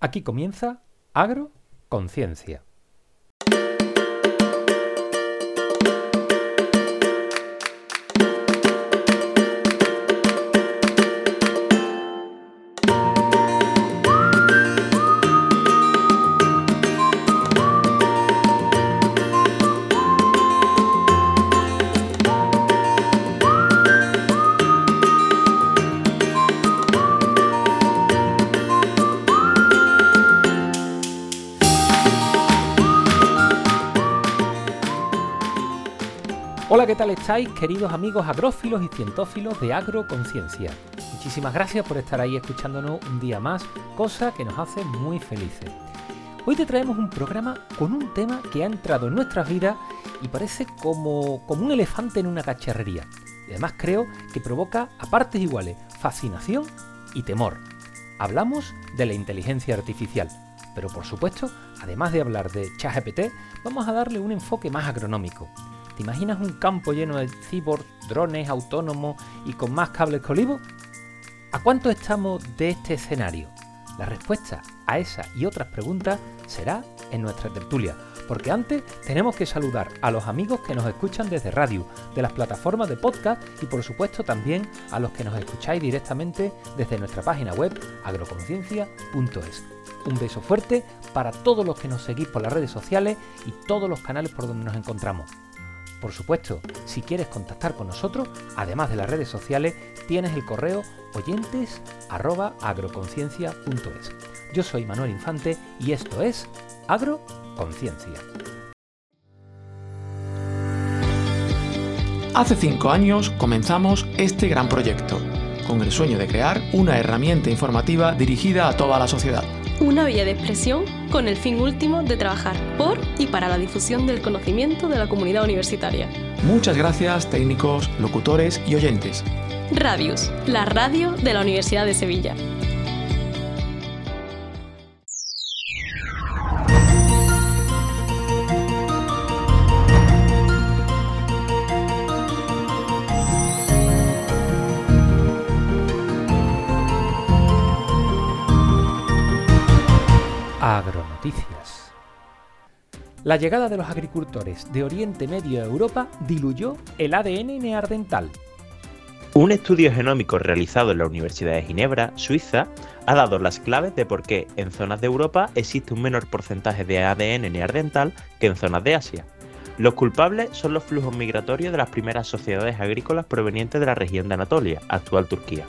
Aquí comienza Agroconciencia. Tal estáis, queridos amigos agrófilos y cientófilos de Agroconciencia? Muchísimas gracias por estar ahí escuchándonos un día más, cosa que nos hace muy felices. Hoy te traemos un programa con un tema que ha entrado en nuestras vidas y parece como, como un elefante en una cacharrería. Y además creo que provoca a partes iguales fascinación y temor. Hablamos de la inteligencia artificial, pero por supuesto, además de hablar de ChatGPT, vamos a darle un enfoque más agronómico. ¿Te imaginas un campo lleno de cyborg, drones autónomos y con más cables que olivos? ¿A cuánto estamos de este escenario? La respuesta a esa y otras preguntas será en nuestra tertulia, porque antes tenemos que saludar a los amigos que nos escuchan desde radio, de las plataformas de podcast y por supuesto también a los que nos escucháis directamente desde nuestra página web agroconciencia.es. Un beso fuerte para todos los que nos seguís por las redes sociales y todos los canales por donde nos encontramos. Por supuesto, si quieres contactar con nosotros, además de las redes sociales, tienes el correo oyentes@agroconciencia.es. Yo soy Manuel Infante y esto es Agroconciencia. Hace cinco años comenzamos este gran proyecto, con el sueño de crear una herramienta informativa dirigida a toda la sociedad una vía de expresión con el fin último de trabajar por y para la difusión del conocimiento de la comunidad universitaria. Muchas gracias técnicos, locutores y oyentes. Radius, la radio de la Universidad de Sevilla. Agronoticias. La llegada de los agricultores de Oriente Medio a Europa diluyó el ADN neardental. Un estudio genómico realizado en la Universidad de Ginebra, Suiza, ha dado las claves de por qué en zonas de Europa existe un menor porcentaje de ADN neardental que en zonas de Asia. Los culpables son los flujos migratorios de las primeras sociedades agrícolas provenientes de la región de Anatolia, actual Turquía.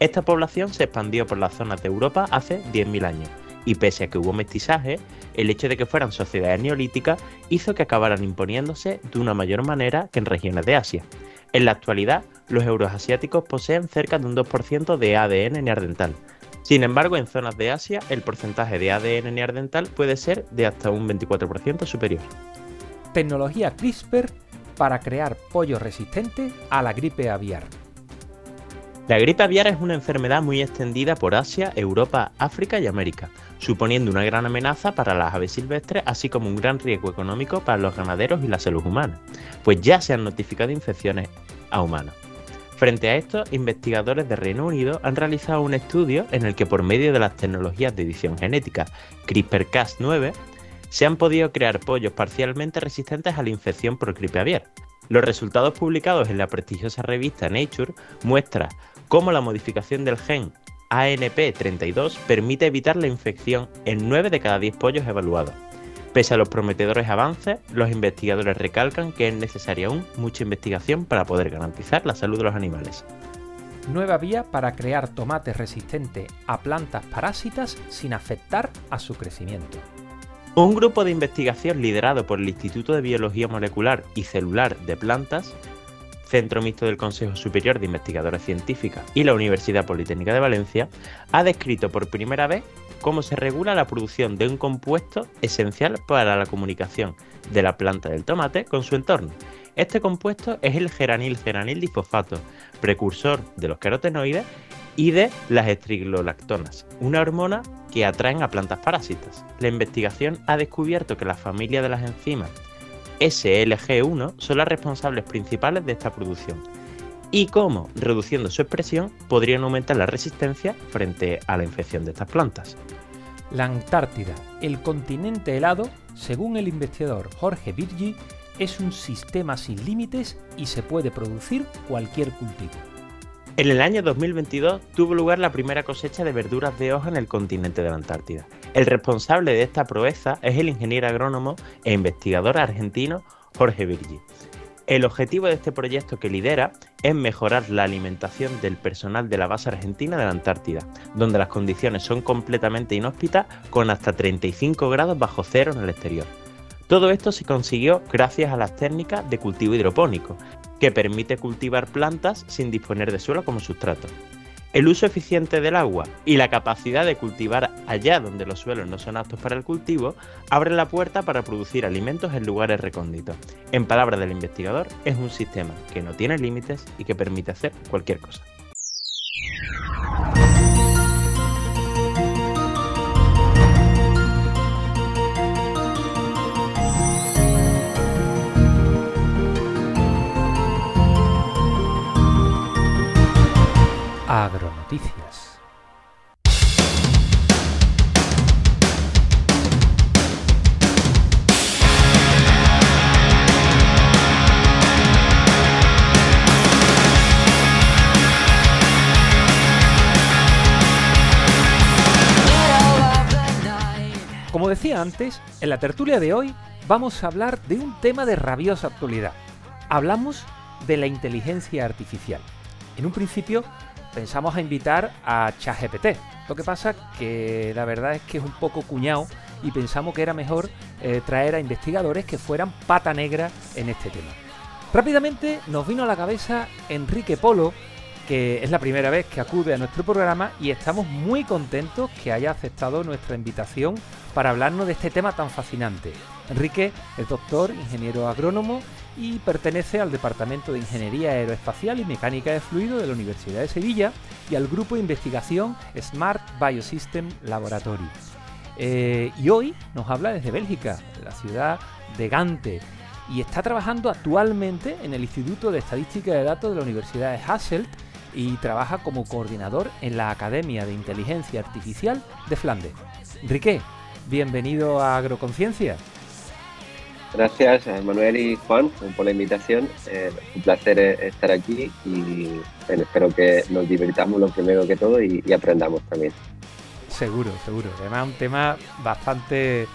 Esta población se expandió por las zonas de Europa hace 10.000 años y pese a que hubo mestizaje, el hecho de que fueran sociedades neolíticas hizo que acabaran imponiéndose de una mayor manera que en regiones de Asia. En la actualidad, los euroasiáticos poseen cerca de un 2% de ADN neardental. Sin embargo, en zonas de Asia, el porcentaje de ADN neardental puede ser de hasta un 24% superior. Tecnología CRISPR para crear pollo resistente a la gripe aviar. La gripe aviar es una enfermedad muy extendida por Asia, Europa, África y América, suponiendo una gran amenaza para las aves silvestres, así como un gran riesgo económico para los ganaderos y la salud humana, pues ya se han notificado infecciones a humanos. Frente a esto, investigadores de Reino Unido han realizado un estudio en el que por medio de las tecnologías de edición genética CRISPR-Cas9 se han podido crear pollos parcialmente resistentes a la infección por gripe aviar. Los resultados publicados en la prestigiosa revista Nature muestran cómo la modificación del gen ANP32 permite evitar la infección en 9 de cada 10 pollos evaluados. Pese a los prometedores avances, los investigadores recalcan que es necesaria aún mucha investigación para poder garantizar la salud de los animales. Nueva vía para crear tomates resistentes a plantas parásitas sin afectar a su crecimiento. Un grupo de investigación liderado por el Instituto de Biología Molecular y Celular de Plantas Centro Mixto del Consejo Superior de Investigadores Científicas y la Universidad Politécnica de Valencia, ha descrito por primera vez cómo se regula la producción de un compuesto esencial para la comunicación de la planta del tomate con su entorno. Este compuesto es el geranil geranil difosfato, precursor de los carotenoides y de las estrigolactonas, una hormona que atraen a plantas parásitas. La investigación ha descubierto que la familia de las enzimas SLG1 son las responsables principales de esta producción y cómo, reduciendo su expresión, podrían aumentar la resistencia frente a la infección de estas plantas. La Antártida, el continente helado, según el investigador Jorge Virgi, es un sistema sin límites y se puede producir cualquier cultivo. En el año 2022 tuvo lugar la primera cosecha de verduras de hoja en el continente de la Antártida. El responsable de esta proeza es el ingeniero agrónomo e investigador argentino Jorge Virgi. El objetivo de este proyecto que lidera es mejorar la alimentación del personal de la base argentina de la Antártida, donde las condiciones son completamente inhóspitas con hasta 35 grados bajo cero en el exterior. Todo esto se consiguió gracias a las técnicas de cultivo hidropónico, que permite cultivar plantas sin disponer de suelo como sustrato. El uso eficiente del agua y la capacidad de cultivar allá donde los suelos no son aptos para el cultivo abren la puerta para producir alimentos en lugares recónditos. En palabras del investigador, es un sistema que no tiene límites y que permite hacer cualquier cosa. Agronoticias. Como decía antes, en la tertulia de hoy vamos a hablar de un tema de rabiosa actualidad. Hablamos de la inteligencia artificial. En un principio pensamos a invitar a ChatGPT. Lo que pasa que la verdad es que es un poco cuñado y pensamos que era mejor eh, traer a investigadores que fueran pata negra en este tema. Rápidamente nos vino a la cabeza Enrique Polo, que es la primera vez que acude a nuestro programa y estamos muy contentos que haya aceptado nuestra invitación para hablarnos de este tema tan fascinante. Enrique es doctor, ingeniero agrónomo y pertenece al Departamento de Ingeniería Aeroespacial y Mecánica de Fluido de la Universidad de Sevilla y al grupo de investigación Smart Biosystem Laboratory. Eh, y hoy nos habla desde Bélgica, la ciudad de Gante, y está trabajando actualmente en el Instituto de Estadística de Datos de la Universidad de Hasselt y trabaja como coordinador en la Academia de Inteligencia Artificial de Flandes. Enrique, bienvenido a Agroconciencia. Gracias a Manuel y Juan por la invitación. Eh, un placer eh, estar aquí y espero que nos divirtamos lo primero que todo y, aprendamos también. Seguro, seguro. Además, un tema bastante,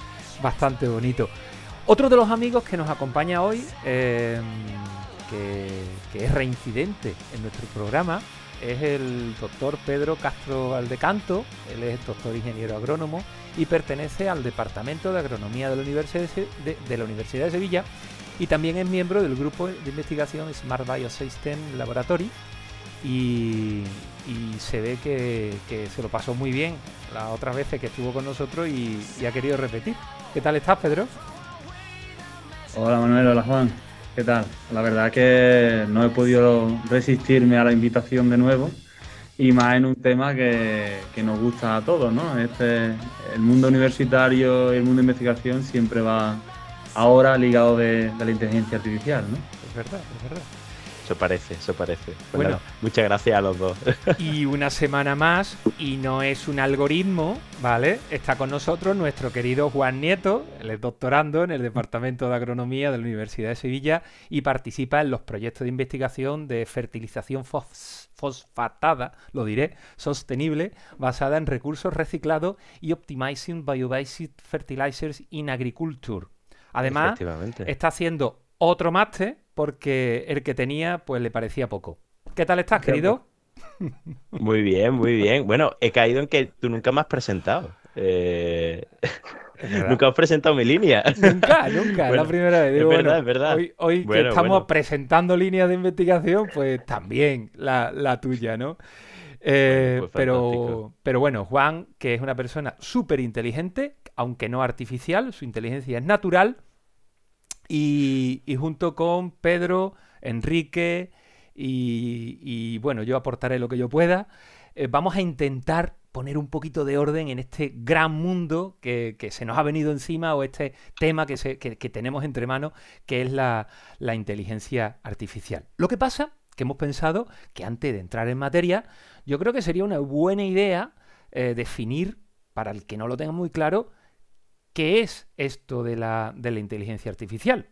bastante bonito. Otro de los amigos que nos acompaña hoy, eh, que, es reincidente en nuestro programa, es el doctor Pedro Castro Aldecanto. Él es doctor ingeniero agrónomo y pertenece al Departamento de Agronomía de la Universidad de, la Universidad de Sevilla y también es miembro del grupo de investigación Smart Biosystem Laboratory y, se ve que, se lo pasó muy bien las otras veces que estuvo con nosotros y, y ha querido repetir. ¿Qué tal estás, Pedro? Hola Manuel, hola Juan. ¿Qué tal? La verdad que no he podido resistirme a la invitación de nuevo y más en un tema que, nos gusta a todos, ¿no? Este, el mundo universitario y el mundo de investigación siempre va ahora ligado de, la inteligencia artificial, ¿no? Es verdad, es verdad. Eso parece, eso parece. Pues bueno, muchas gracias a los dos. Y una semana más, y no es un algoritmo, ¿vale? Está con nosotros nuestro querido Juan Nieto, él es doctorando en el Departamento de Agronomía de la Universidad de Sevilla y participa en los proyectos de investigación de fertilización fos fosfatada, lo diré, sostenible, basada en recursos reciclados y Optimizing Biobased Fertilizers in Agriculture. Además, está haciendo otro máster porque el que tenía pues le parecía poco. ¿Qué tal estás, querido? Muy bien, muy bien. Bueno, he caído en que tú nunca me has presentado. Eh... Nunca has presentado mi línea. Nunca, nunca, es la primera vez. es verdad, es verdad. Hoy, que estamos presentando líneas de investigación, pues también la, tuya, ¿no? Eh, pues pero, pero bueno, Juan, que es una persona súper inteligente, aunque no artificial, su inteligencia es natural. Y, junto con Pedro, Enrique y, bueno, yo aportaré lo que yo pueda, eh, vamos a intentar poner un poquito de orden en este gran mundo que, se nos ha venido encima o este tema que, tenemos entre manos, que es la, inteligencia artificial. Lo que pasa que hemos pensado que antes de entrar en materia, yo creo que sería una buena idea eh, definir para el que no lo tenga muy claro, qué es esto de la, de la inteligencia artificial.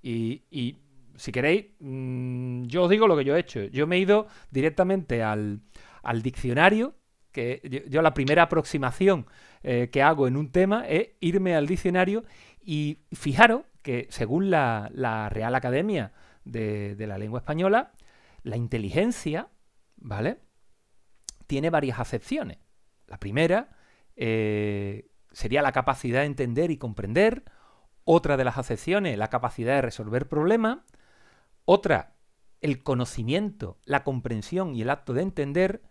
Y, si queréis, mm, yo os digo lo que yo he hecho. Yo me he ido directamente al, al diccionario, que yo, la primera aproximación eh, que hago en un tema es irme al diccionario y fijaros que según la, Real Academia de, la Lengua Española, la inteligencia, ¿vale? Tiene varias acepciones. La primera eh, sería la capacidad de entender y comprender. Otra de las acepciones, la capacidad de resolver problemas. Otra, el conocimiento, la comprensión y el acto de entender.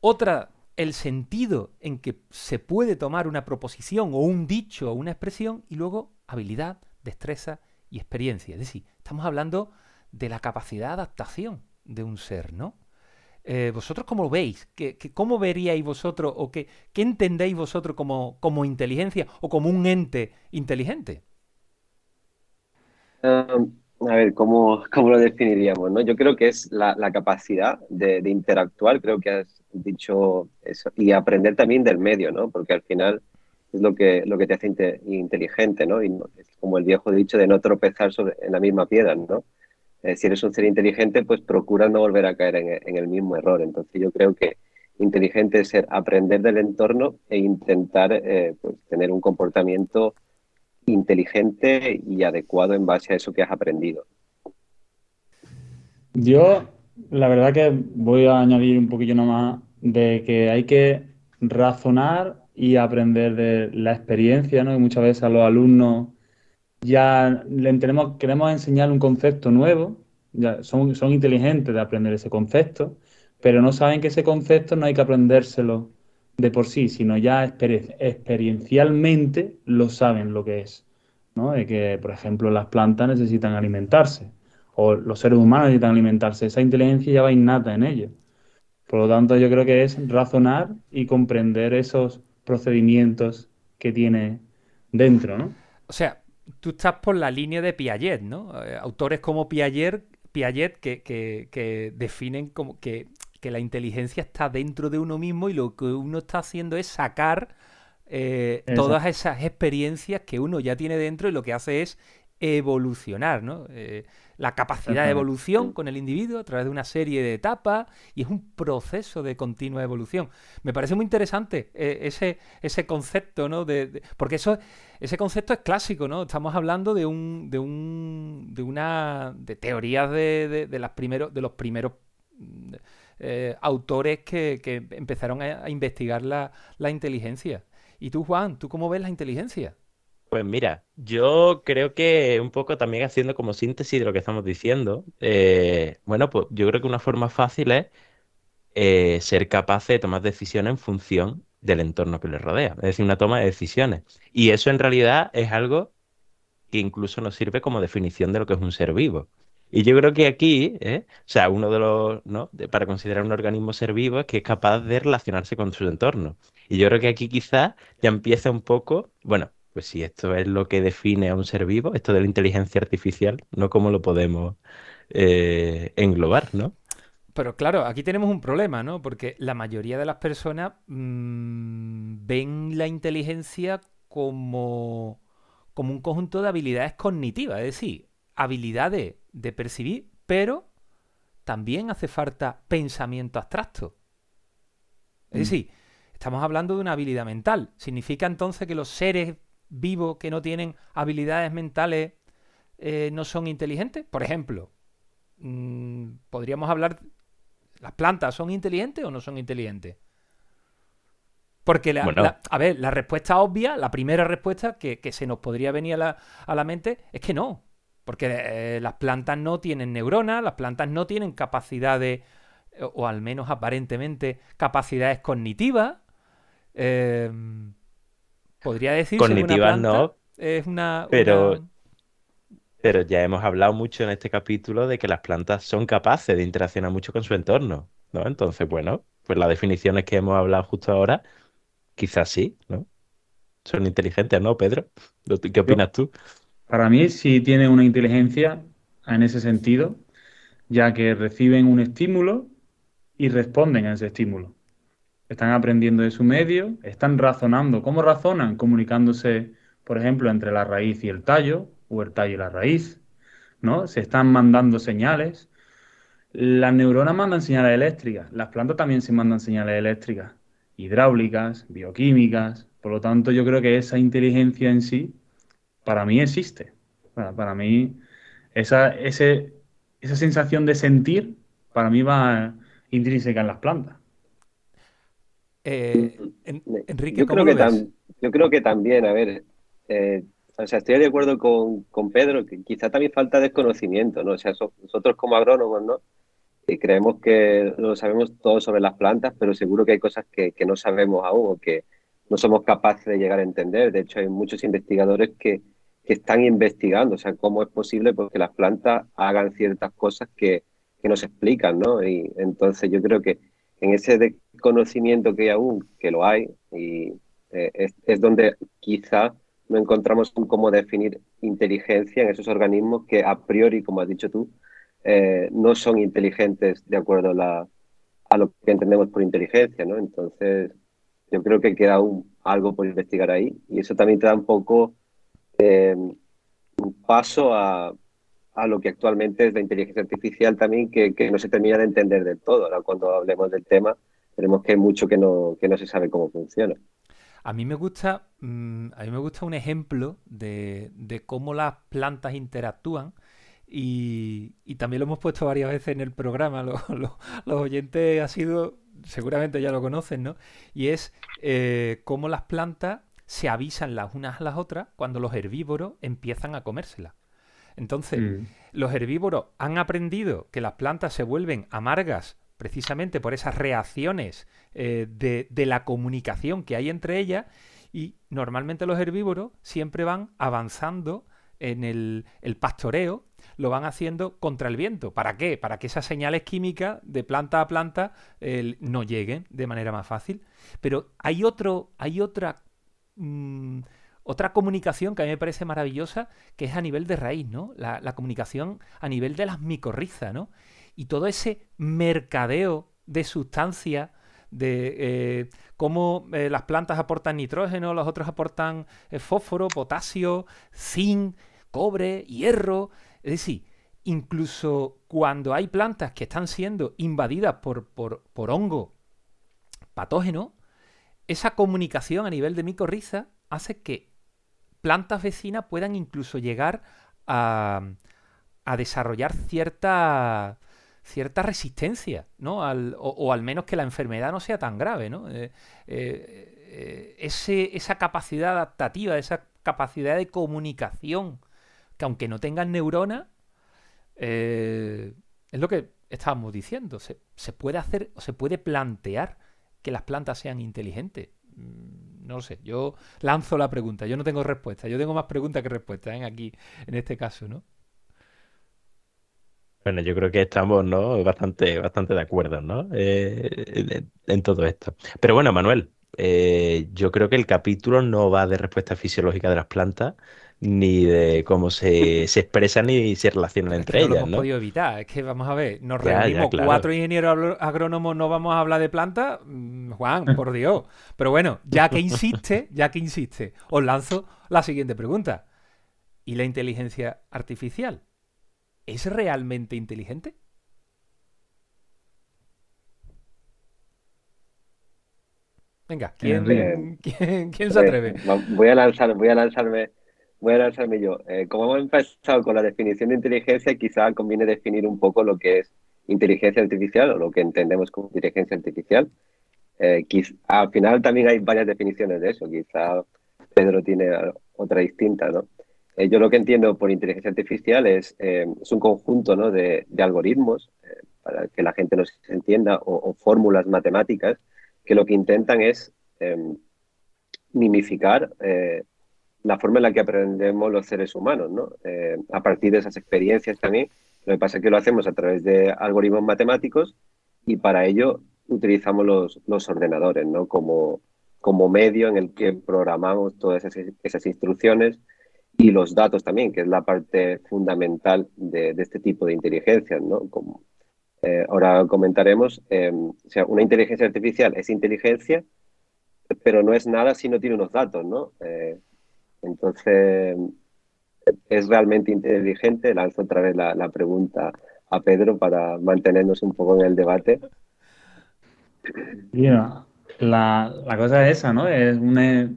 Otra, el sentido en que se puede tomar una proposición o un dicho o una expresión. Y luego, habilidad, destreza y experiencia. Es decir, estamos hablando de la capacidad de adaptación de un ser, ¿no? Eh, ¿Vosotros cómo lo veis? ¿Qué, cómo veríais vosotros o qué, qué entendéis vosotros como, como, inteligencia o como un ente inteligente? Um, a ver, ¿cómo, ¿cómo, lo definiríamos? ¿no? Yo creo que es la, capacidad de, de, interactuar, creo que has dicho eso, y aprender también del medio, ¿no? Porque al final es lo que, lo que te hace inteligente, ¿no? Y es como el viejo dicho de no tropezar sobre, en la misma piedra, ¿no? Eh, si eres un ser inteligente, pues procura no volver a caer en, el mismo error. Entonces yo creo que inteligente es ser aprender del entorno e intentar eh, pues, tener un comportamiento inteligente y adecuado en base a eso que has aprendido. Yo, la verdad que voy a añadir un poquillo nomás de que hay que razonar y aprender de la experiencia, ¿no? Y muchas veces a los alumnos ya le tenemos, queremos enseñar un concepto nuevo, ya son, son inteligentes de aprender ese concepto, pero no saben que ese concepto no hay que aprendérselo de por sí, sino ya experiencialmente lo saben lo que es, ¿no? De que, por ejemplo, las plantas necesitan alimentarse o los seres humanos necesitan alimentarse. Esa inteligencia ya va innata en ellos. Por lo tanto, yo creo que es razonar y comprender esos procedimientos que tiene dentro, ¿no? O sea, tú estás por la línea de Piaget, ¿no? Eh, autores como Piaget, Piaget que, que, definen como que, la inteligencia está dentro de uno mismo y lo que uno está haciendo es sacar eh, todas esas experiencias que uno ya tiene dentro y lo que hace es evolucionar, ¿no? Eh, la capacidad de evolución con el individuo a través de una serie de etapas y es un proceso de continua evolución. Me parece muy interesante eh, ese, ese concepto, ¿no? De, porque eso, ese concepto es clásico, ¿no? Estamos hablando de un, de un, de una, de teorías de, de, las primeros, de los primeros mm, eh, autores que, que, empezaron a, a investigar la, la inteligencia. ¿Y tú, Juan, tú cómo ves la inteligencia? Pues mira, yo creo que un poco también haciendo como síntesis de lo que estamos diciendo, eh, bueno, pues yo creo que una forma fácil es eh, ser capaz de tomar decisiones en función del entorno que le rodea, es decir, una toma de decisiones. Y eso en realidad es algo que incluso nos sirve como definición de lo que es un ser vivo. Y yo creo que aquí, ¿eh? o sea, uno de los, ¿no? para considerar un organismo ser vivo es que es capaz de relacionarse con su entorno. Y yo creo que aquí quizás ya empieza un poco, bueno, pues si esto es lo que define a un ser vivo, esto de la inteligencia artificial, no cómo lo podemos eh, englobar, ¿no? Pero claro, aquí tenemos un problema, ¿no? Porque la mayoría de las personas mm, ven la inteligencia como, como un conjunto de habilidades cognitivas, es decir, habilidades de percibir, pero también hace falta pensamiento abstracto. Es mm. decir, estamos hablando de una habilidad mental. ¿Significa entonces que los seres vivos que no tienen habilidades mentales eh, no son inteligentes? Por ejemplo, mm, podríamos hablar, ¿las plantas son inteligentes o no son inteligentes? Porque, la, a ver, la respuesta obvia, la primera respuesta que, se nos podría venir a la, a la, mente es que no. Porque eh, las plantas no tienen neuronas, las plantas no tienen capacidades, o al menos aparentemente, capacidades cognitivas. Eh, Podría decir Cognitivas no. Es una. Pero. Pero ya hemos hablado mucho en este capítulo de que las plantas son capaces de interaccionar mucho con su entorno, ¿no? Entonces, bueno, pues las definiciones que hemos hablado justo ahora, quizás sí, ¿no? Son inteligentes, ¿no, Pedro? ¿Qué opinas tú? Para mí sí tiene una inteligencia en ese sentido, ya que reciben un estímulo y responden a ese estímulo. Están aprendiendo de su medio, están razonando. ¿Cómo razonan? Comunicándose, por ejemplo, entre la raíz y el tallo, o el tallo y la raíz, ¿no? Se están mandando señales. Las neuronas mandan señales eléctricas, las plantas también se mandan señales eléctricas, hidráulicas, bioquímicas. Por lo tanto, yo creo que esa inteligencia en sí, para mí existe. Para, mí, esa, esa sensación de sentir, para mí va intrínseca en las plantas. Eh, Enrique, yo creo, que yo creo que también, a ver, eh, o sea, estoy de acuerdo con, Pedro, que quizá también falta desconocimiento, ¿no? O sea, nosotros como agrónomos, ¿no? Y creemos que lo sabemos todo sobre las plantas, pero seguro que hay cosas que, no sabemos aún o que no somos capaces de llegar a entender. De hecho, hay muchos investigadores que, están investigando, o sea, cómo es posible pues, que las plantas hagan ciertas cosas que, que nos explican, ¿no? Y entonces yo creo que en ese desconocimiento que hay aún, que lo hay, y eh, es, donde quizá no encontramos cómo definir inteligencia en esos organismos que a priori, como has dicho tú, eh, no son inteligentes de acuerdo a, lo que entendemos por inteligencia, ¿no? Entonces, yo creo que queda aún algo por investigar ahí y eso también te da un poco eh, un paso a, a lo que actualmente es la inteligencia artificial también, que, no se termina de entender del todo. Ahora, cuando hablemos del tema, veremos que mucho que no, que no se sabe cómo funciona. A mí me gusta, mm, a mí me gusta un ejemplo de, cómo las plantas interactúan. Y, también lo hemos puesto varias veces en el programa, los oyentes ha sido, seguramente ya lo conocen, ¿no? Y es eh, cómo las plantas se avisan las unas a las otras cuando los herbívoros empiezan a comérselas. Entonces, mm. los herbívoros han aprendido que las plantas se vuelven amargas precisamente por esas reacciones eh, de, la comunicación que hay entre ellas y normalmente los herbívoros siempre van avanzando en el, pastoreo, lo van haciendo contra el viento. ¿Para qué? Para que esas señales químicas de planta a planta no lleguen de manera más fácil. Pero hay otro, hay otra mm, otra comunicación que a mí me parece maravillosa, que es a nivel de raíz, ¿no? La, comunicación a nivel de las micorrizas, ¿no? Y todo ese mercadeo de sustancias, de eh, cómo eh, las plantas aportan nitrógeno, las otras aportan eh, fósforo, potasio, zinc, cobre, hierro. Es decir, incluso cuando hay plantas que están siendo invadidas por, por, por hongo patógeno, esa comunicación a nivel de micorriza hace que plantas vecinas puedan incluso llegar a, desarrollar cierta, cierta resistencia, ¿no? o, al menos que la enfermedad no sea tan grave, ¿no? Eh, eh, esa capacidad adaptativa, esa capacidad de comunicación, que aunque no tengan neuronas, eh, es lo que estábamos diciendo. Se, se, puede hacer o se puede plantear que las plantas sean inteligentes. No lo sé. Yo lanzo la pregunta. Yo no tengo respuesta. Yo tengo más preguntas que respuestas ¿eh? aquí, en este caso, ¿no? Bueno, yo creo que estamos ¿no? bastante, bastante de acuerdo ¿no? Eh, en todo esto. Pero bueno, Manuel, eh, yo creo que el capítulo no va de respuesta fisiológica de las plantas, ni de cómo se, se expresan ni se relacionan entre ellas. No lo hemos podido evitar. Es que vamos a ver, nos reunimos cuatro ingenieros agrónomos, no vamos a hablar de plantas. Mm, Juan, por Dios. Pero bueno, ya que insiste, ya que insiste, os lanzo la siguiente pregunta. ¿Y la inteligencia artificial? ¿Es realmente inteligente? Venga, ¿quién, ¿quién, se atreve? Voy a lanzar, voy a lanzarme lanzarme yo. Eh, como hemos empezado con la definición de inteligencia, quizá conviene definir un poco lo que es inteligencia artificial o lo que entendemos como inteligencia artificial. Eh, al final también hay varias definiciones de eso, quizá Pedro tiene otra distinta, ¿no? Eh, yo lo que entiendo por inteligencia artificial es, es un conjunto ¿no? de, algoritmos, para que la gente nos entienda, o, o, fórmulas matemáticas, que lo que intentan es mimificar la forma en la que aprendemos los seres humanos, ¿no? Eh, a partir de esas experiencias también. Lo que pasa es que lo hacemos a través de algoritmos matemáticos y para ello utilizamos los, ordenadores, ¿no? Como, medio en el que programamos todas esas, esas, instrucciones y los datos también, que es la parte fundamental de, de este tipo de inteligencias, ¿no? Como eh, ahora comentaremos, o sea, una inteligencia artificial es inteligencia, pero no es nada si no tiene unos datos, ¿no? Entonces, ¿es realmente inteligente? Lanzo otra vez la, la pregunta a Pedro para mantenernos un poco en el debate. la, la, cosa es esa, ¿no? Es una,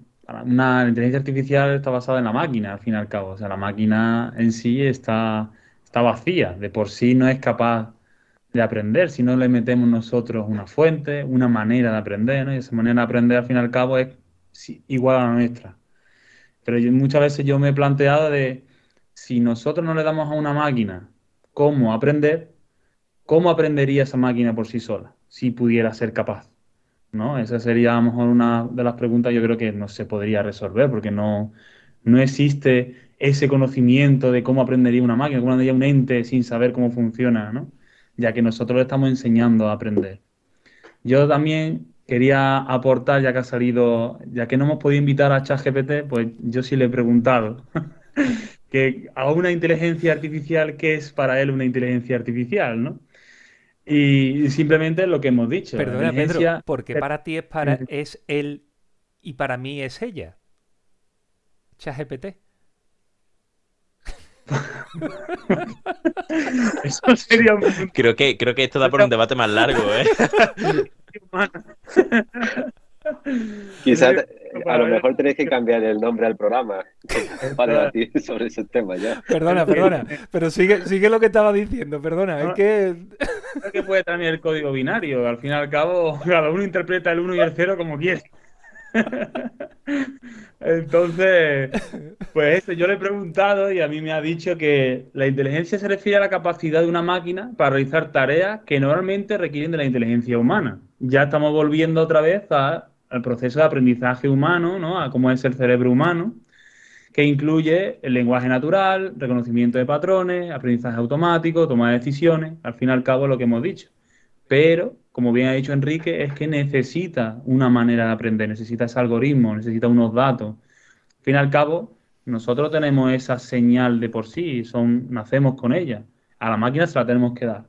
una, inteligencia artificial está basada en la máquina, al fin y al cabo. O sea, la máquina en sí está, está vacía, de por sí no es capaz de aprender si no le metemos nosotros una fuente, una manera de aprender, ¿no? Y esa manera de aprender, al fin y al cabo, es igual a la nuestra. Pero muchas veces yo me he planteado de si nosotros no le damos a una máquina cómo aprender, ¿cómo aprendería esa máquina por sí sola si pudiera ser capaz? ¿No? Esa sería a lo mejor una de las preguntas yo creo que no se podría resolver porque no, no existe ese conocimiento de cómo aprendería una máquina, cómo aprendería un ente sin saber cómo funciona, ¿no? ya que nosotros le estamos enseñando a aprender. Yo también quería aportar, ya que ha salido, ya que no hemos podido invitar a ChatGPT, pues yo sí le he preguntado que a una inteligencia artificial, ¿qué es para él una inteligencia artificial? ¿no? Y simplemente lo que hemos dicho. Perdona, Pedro, porque para ti es, para, es él y para mí es ella. ChatGPT. Eso sería creo que creo que esto da por un debate más largo, ¿eh? Quizás a lo mejor tenéis que cambiar el nombre al programa para debatir sobre ese tema ya. Perdona, perdona, pero sigue, sigue lo que estaba diciendo, perdona, es que... Es que puede también el código binario, al fin y al cabo cada uno interpreta el 1 y el 0 como quiere. Entonces, pues yo le he preguntado y a mí me ha dicho que la inteligencia se refiere a la capacidad de una máquina para realizar tareas que normalmente requieren de la inteligencia humana. Ya estamos volviendo otra vez al proceso de aprendizaje humano, ¿no? A cómo es el cerebro humano, que incluye el lenguaje natural, reconocimiento de patrones, aprendizaje automático, toma de decisiones, al fin y al cabo lo que hemos dicho. Pero como bien ha dicho Enrique, es que necesita una manera de aprender, necesita ese algoritmo, necesita unos datos. Al fin y al cabo, nosotros tenemos esa señal de por sí, son, nacemos con ella. A la máquina se la tenemos que dar.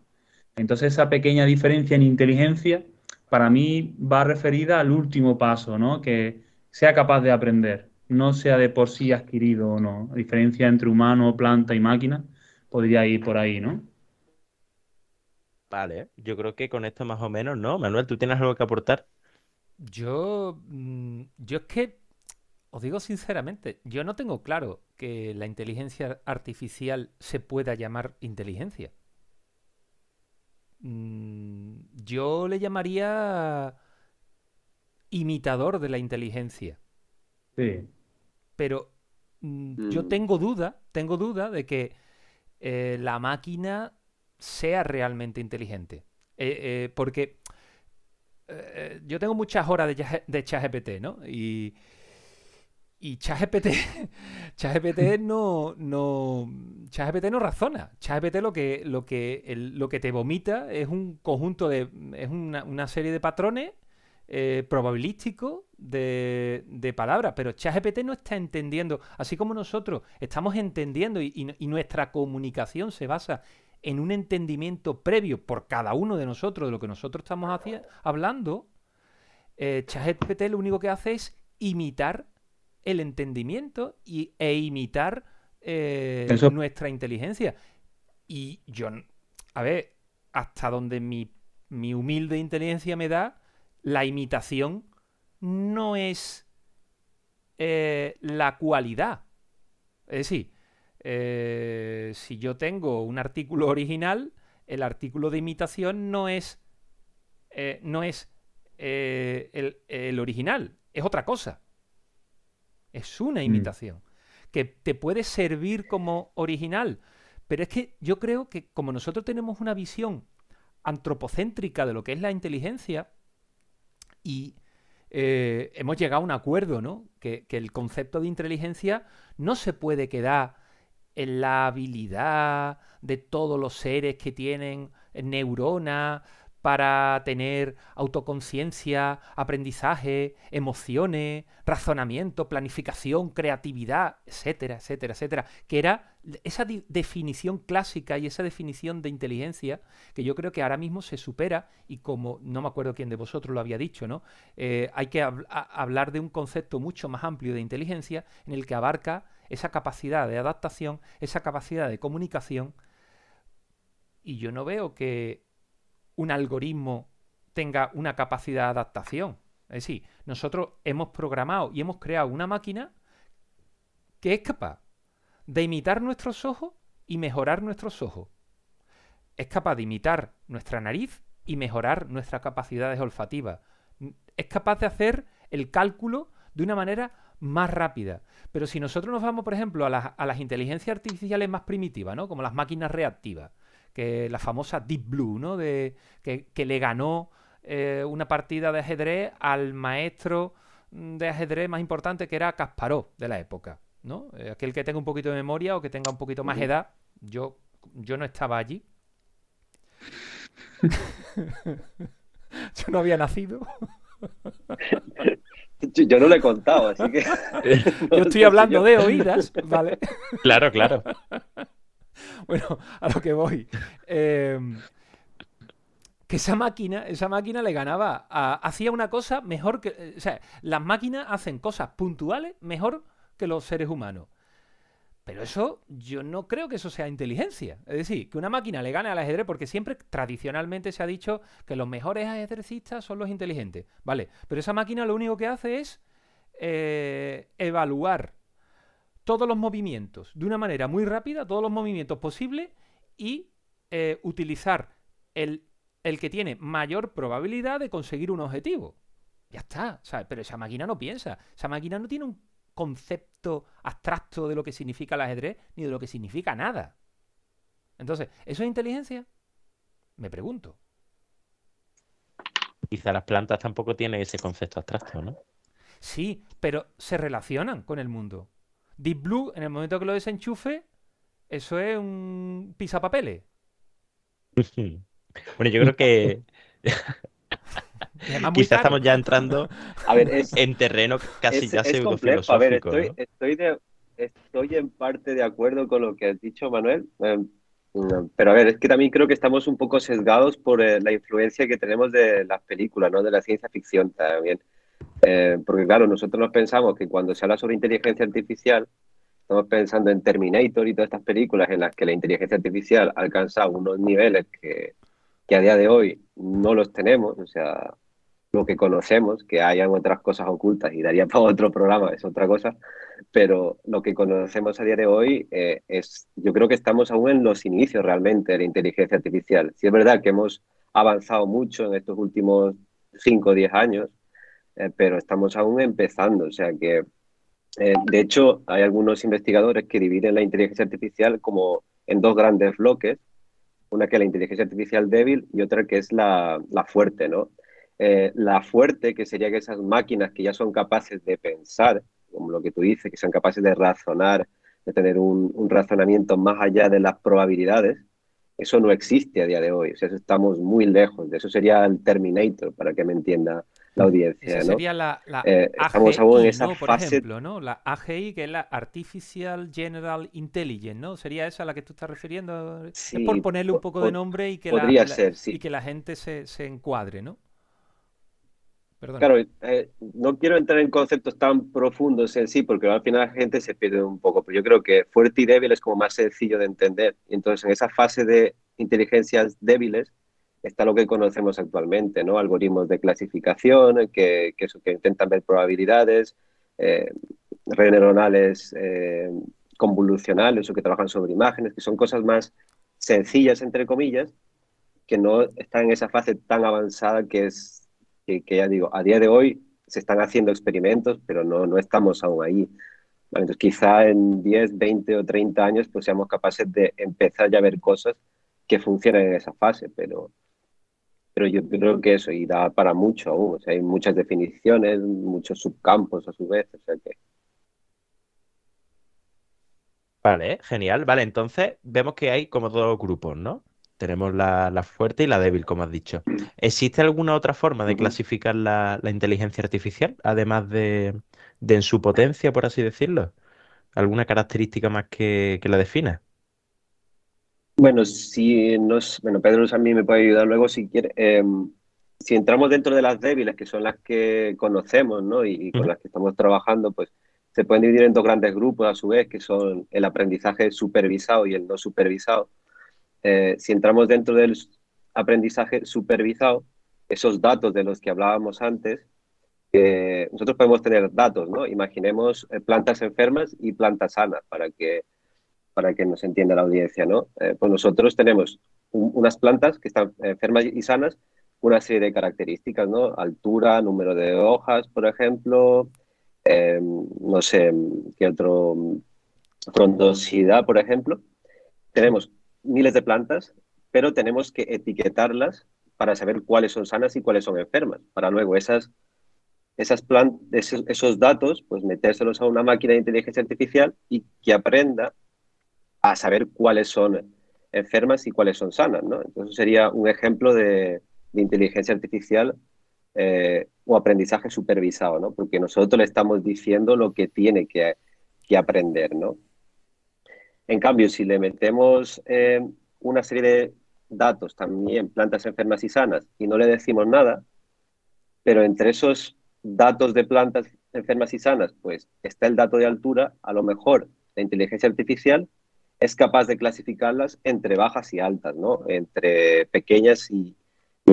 Entonces, esa pequeña diferencia en inteligencia, para mí va referida al último paso, ¿no? Que sea capaz de aprender, no sea de por sí adquirido o no. La diferencia entre humano, planta y máquina podría ir por ahí, ¿no? Vale, yo creo que con esto más o menos, ¿no? Manuel, ¿tú tienes algo que aportar? Yo, mm, yo es que, os digo sinceramente, yo no tengo claro que la inteligencia artificial se pueda llamar inteligencia. Mm, yo le llamaría imitador de la inteligencia. Sí. Pero mm, yo tengo duda, tengo duda de que eh, la máquina sea realmente inteligente. Eh, eh, porque eh, yo tengo muchas horas de, de ChatGPT, ¿no? Y, y ChatGPT, ChatGPT no, no, ChatGPT no razona. ChatGPT lo que, lo que, lo que te vomita es un conjunto de, es una, serie de patrones probabilísticos de, de, palabras, pero ChatGPT no está entendiendo, así como nosotros estamos entendiendo y, y, nuestra comunicación se basa en un entendimiento previo por cada uno de nosotros de lo que nosotros estamos hablando, eh, ChatGPT lo único que hace es imitar el entendimiento y, e imitar eh, nuestra inteligencia. Y yo, a ver, hasta donde mi, mi humilde inteligencia me da, la imitación no es eh, la cualidad. Es decir, eh, si yo tengo un artículo original, el artículo de imitación no es, eh, no es eh, el, original, es otra cosa. Es una mm. imitación que te puede servir como original. Pero es que yo creo que como nosotros tenemos una visión antropocéntrica de lo que es la inteligencia y hemos llegado a un acuerdo, ¿no? Que, que, el concepto de inteligencia no se puede quedar en la habilidad de todos los seres que tienen neuronas para tener autoconciencia, aprendizaje, emociones, razonamiento, planificación, creatividad, etcétera, etcétera, etcétera, que era esa definición clásica y esa definición de inteligencia que yo creo que ahora mismo se supera y como no me acuerdo quién de vosotros lo había dicho, ¿no? Eh, hay que hablar de un concepto mucho más amplio de inteligencia en el que abarca esa capacidad de adaptación, esa capacidad de comunicación y yo no veo que un algoritmo tenga una capacidad de adaptación. Es decir, nosotros hemos programado y hemos creado una máquina que es capaz de imitar nuestros ojos y mejorar nuestros ojos. Es capaz de imitar nuestra nariz y mejorar nuestras capacidades olfativas. Es capaz de hacer el cálculo de una manera más rápida. Pero si nosotros nos vamos, por ejemplo, a las, a las inteligencias artificiales más primitivas, ¿no? como las máquinas reactivas, que la famosa Deep Blue, ¿no? De, que, le ganó eh, una partida de ajedrez al maestro de ajedrez más importante que era Kasparov de la época, ¿no? Eh, aquel que tenga un poquito de memoria o que tenga un poquito más edad, yo, yo no estaba allí. yo no había nacido. Yo no le he contado, así que. yo estoy hablando de oídas, ¿vale? Claro, claro. bueno, a lo que voy. Em, que esa máquina, esa máquina le ganaba, hacía una cosa mejor que, eh, o sea, las máquinas hacen cosas puntuales mejor que los seres humanos. Pero eso, yo no creo que eso sea inteligencia. Es decir, que una máquina le gane al ajedrez, porque siempre tradicionalmente se ha dicho que los mejores ajedrecistas son los inteligentes. Vale, pero esa máquina lo único que hace es eh, evaluar todos los movimientos de una manera muy rápida, todos los movimientos posibles y eh, utilizar el, el, que tiene mayor probabilidad de conseguir un objetivo. Ya está, pero esa máquina no piensa, esa máquina no tiene un concepto abstracto de lo que significa el ajedrez ni de lo que significa nada. Entonces, ¿eso es inteligencia? Me pregunto. Quizá las plantas tampoco tienen ese concepto abstracto, ¿no? Sí, pero se relacionan con el mundo. Deep Blue, en el momento que lo desenchufe, eso es un pisapapeles. bueno, yo creo que. Quizás estamos ya entrando en terreno casi ya pseudo filosófico. A ver, estoy, en parte de acuerdo con lo que has dicho, Manuel. Em, pero a ver, es que también creo que estamos un poco sesgados por eh, la influencia que tenemos de las películas, ¿no? De la ciencia ficción también. Eh, porque claro, nosotros nos pensamos que cuando se habla sobre inteligencia artificial, estamos pensando en Terminator y todas estas películas en las que la inteligencia artificial alcanza unos niveles que, que a día de hoy no los tenemos, o sea, lo que conocemos, que hayan otras cosas ocultas y daría para otro programa, es otra cosa, pero lo que conocemos a día de hoy eh, es, yo creo que estamos aún en los inicios realmente de la inteligencia artificial. Sí es verdad que hemos avanzado mucho en estos últimos 5 o 10 años, eh, pero estamos aún empezando. O sea que, eh, de hecho, hay algunos investigadores que dividen la inteligencia artificial como en dos grandes bloques. Una que es la inteligencia artificial débil y otra que es la, la fuerte, ¿no? Eh, la fuerte, que sería que esas máquinas que ya son capaces de pensar, como lo que tú dices, que son capaces de razonar, de tener un, un razonamiento más allá de las probabilidades, eso no existe a día de hoy. O sea, estamos muy lejos. De eso sería el Terminator, para que me entienda la audiencia. Esa sería la, la eh, estamos aún en esa Por ejemplo, ¿no? La AGI, que es la Artificial General Intelligence, ¿no? ¿Sería esa a la que tú estás refiriendo? es por ponerle un poco de nombre y que, la, ser, y que la gente se, se encuadre, ¿no? Claro, eh, no quiero entrar en conceptos tan profundos en sí, porque al final la gente se pierde un poco, pero yo creo que fuerte y débil es como más sencillo de entender. Y entonces, en esa fase de inteligencias débiles, está lo que conocemos actualmente, ¿no? Algoritmos de clasificación que, que, que intentan ver probabilidades, eh, redes neuronales eh, convolucionales o que trabajan sobre imágenes, que son cosas más sencillas, entre comillas, que no están en esa fase tan avanzada que es, que, ya digo, a día de hoy se están haciendo experimentos, pero no, no estamos aún ahí. Entonces, quizá en 10, 20 o 30 años pues seamos capaces de empezar ya a ver cosas que funcionan en esa fase, pero pero yo creo que eso y da para mucho aún. O sea, hay muchas definiciones, muchos subcampos a su vez. O sea que... Vale, genial. Vale, entonces vemos que hay como dos grupos, ¿no? tenemos la, fuerte y la débil, como has dicho. ¿Existe alguna otra forma de clasificar la, inteligencia artificial, además de, en su potencia, por así decirlo? ¿Alguna característica más que, la defina? Bueno, si nos, bueno, Pedro mí me puede ayudar luego si quiere. Em, si entramos dentro de las débiles, que son las que conocemos, ¿no? Y, con las que estamos trabajando, pues se pueden dividir en dos grandes grupos a su vez, que son el aprendizaje supervisado y el no supervisado. Eh, si entramos dentro del aprendizaje supervisado, esos datos de los que hablábamos antes, nosotros podemos tener datos, ¿no? Imaginemos eh, plantas enfermas y plantas sanas para que, para que nos entienda la audiencia, ¿no? Eh, pues nosotros tenemos unas plantas que están enfermas y sanas, una serie de características, ¿no? Altura, número de hojas, por ejemplo, no sé, qué otro, frondosidad, por ejemplo. Tenemos miles de plantas, pero tenemos que etiquetarlas para saber cuáles son sanas y cuáles son enfermas, para luego esas, esas esos, esos, datos, pues metérselos a una máquina de inteligencia artificial y que aprenda a saber cuáles son enfermas y cuáles son sanas. Entonces sería un ejemplo de, inteligencia artificial eh, o aprendizaje supervisado, ¿no? Porque nosotros le estamos diciendo lo que tiene que, que aprender, ¿no? En cambio, si le metemos eh, una serie de datos también, plantas enfermas y sanas, y no le decimos nada, pero entre esos datos de plantas enfermas y sanas, pues está el dato de altura, a lo mejor la inteligencia artificial es capaz de clasificarlas entre bajas y altas, ¿no? Entre pequeñas y,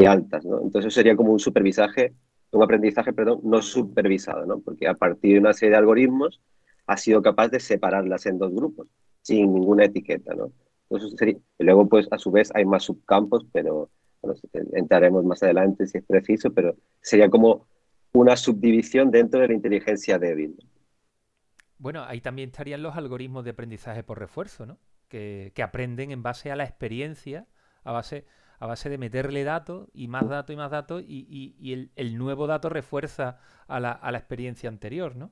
altas, ¿no? Entonces sería como un supervisaje, un aprendizaje, perdón, no supervisado, ¿no? Porque a partir de una serie de algoritmos ha sido capaz de separarlas en dos grupos sin ninguna etiqueta, ¿no? luego, pues, a su vez hay más subcampos, pero entraremos más adelante si es preciso, pero sería como una subdivisión dentro de la inteligencia débil. Bueno, ahí también estarían los algoritmos de aprendizaje por refuerzo, ¿no? Que, aprenden en base a la experiencia, a base, a base de meterle datos y más datos y más datos, y, el, el, nuevo dato refuerza a la, a la experiencia anterior, ¿no?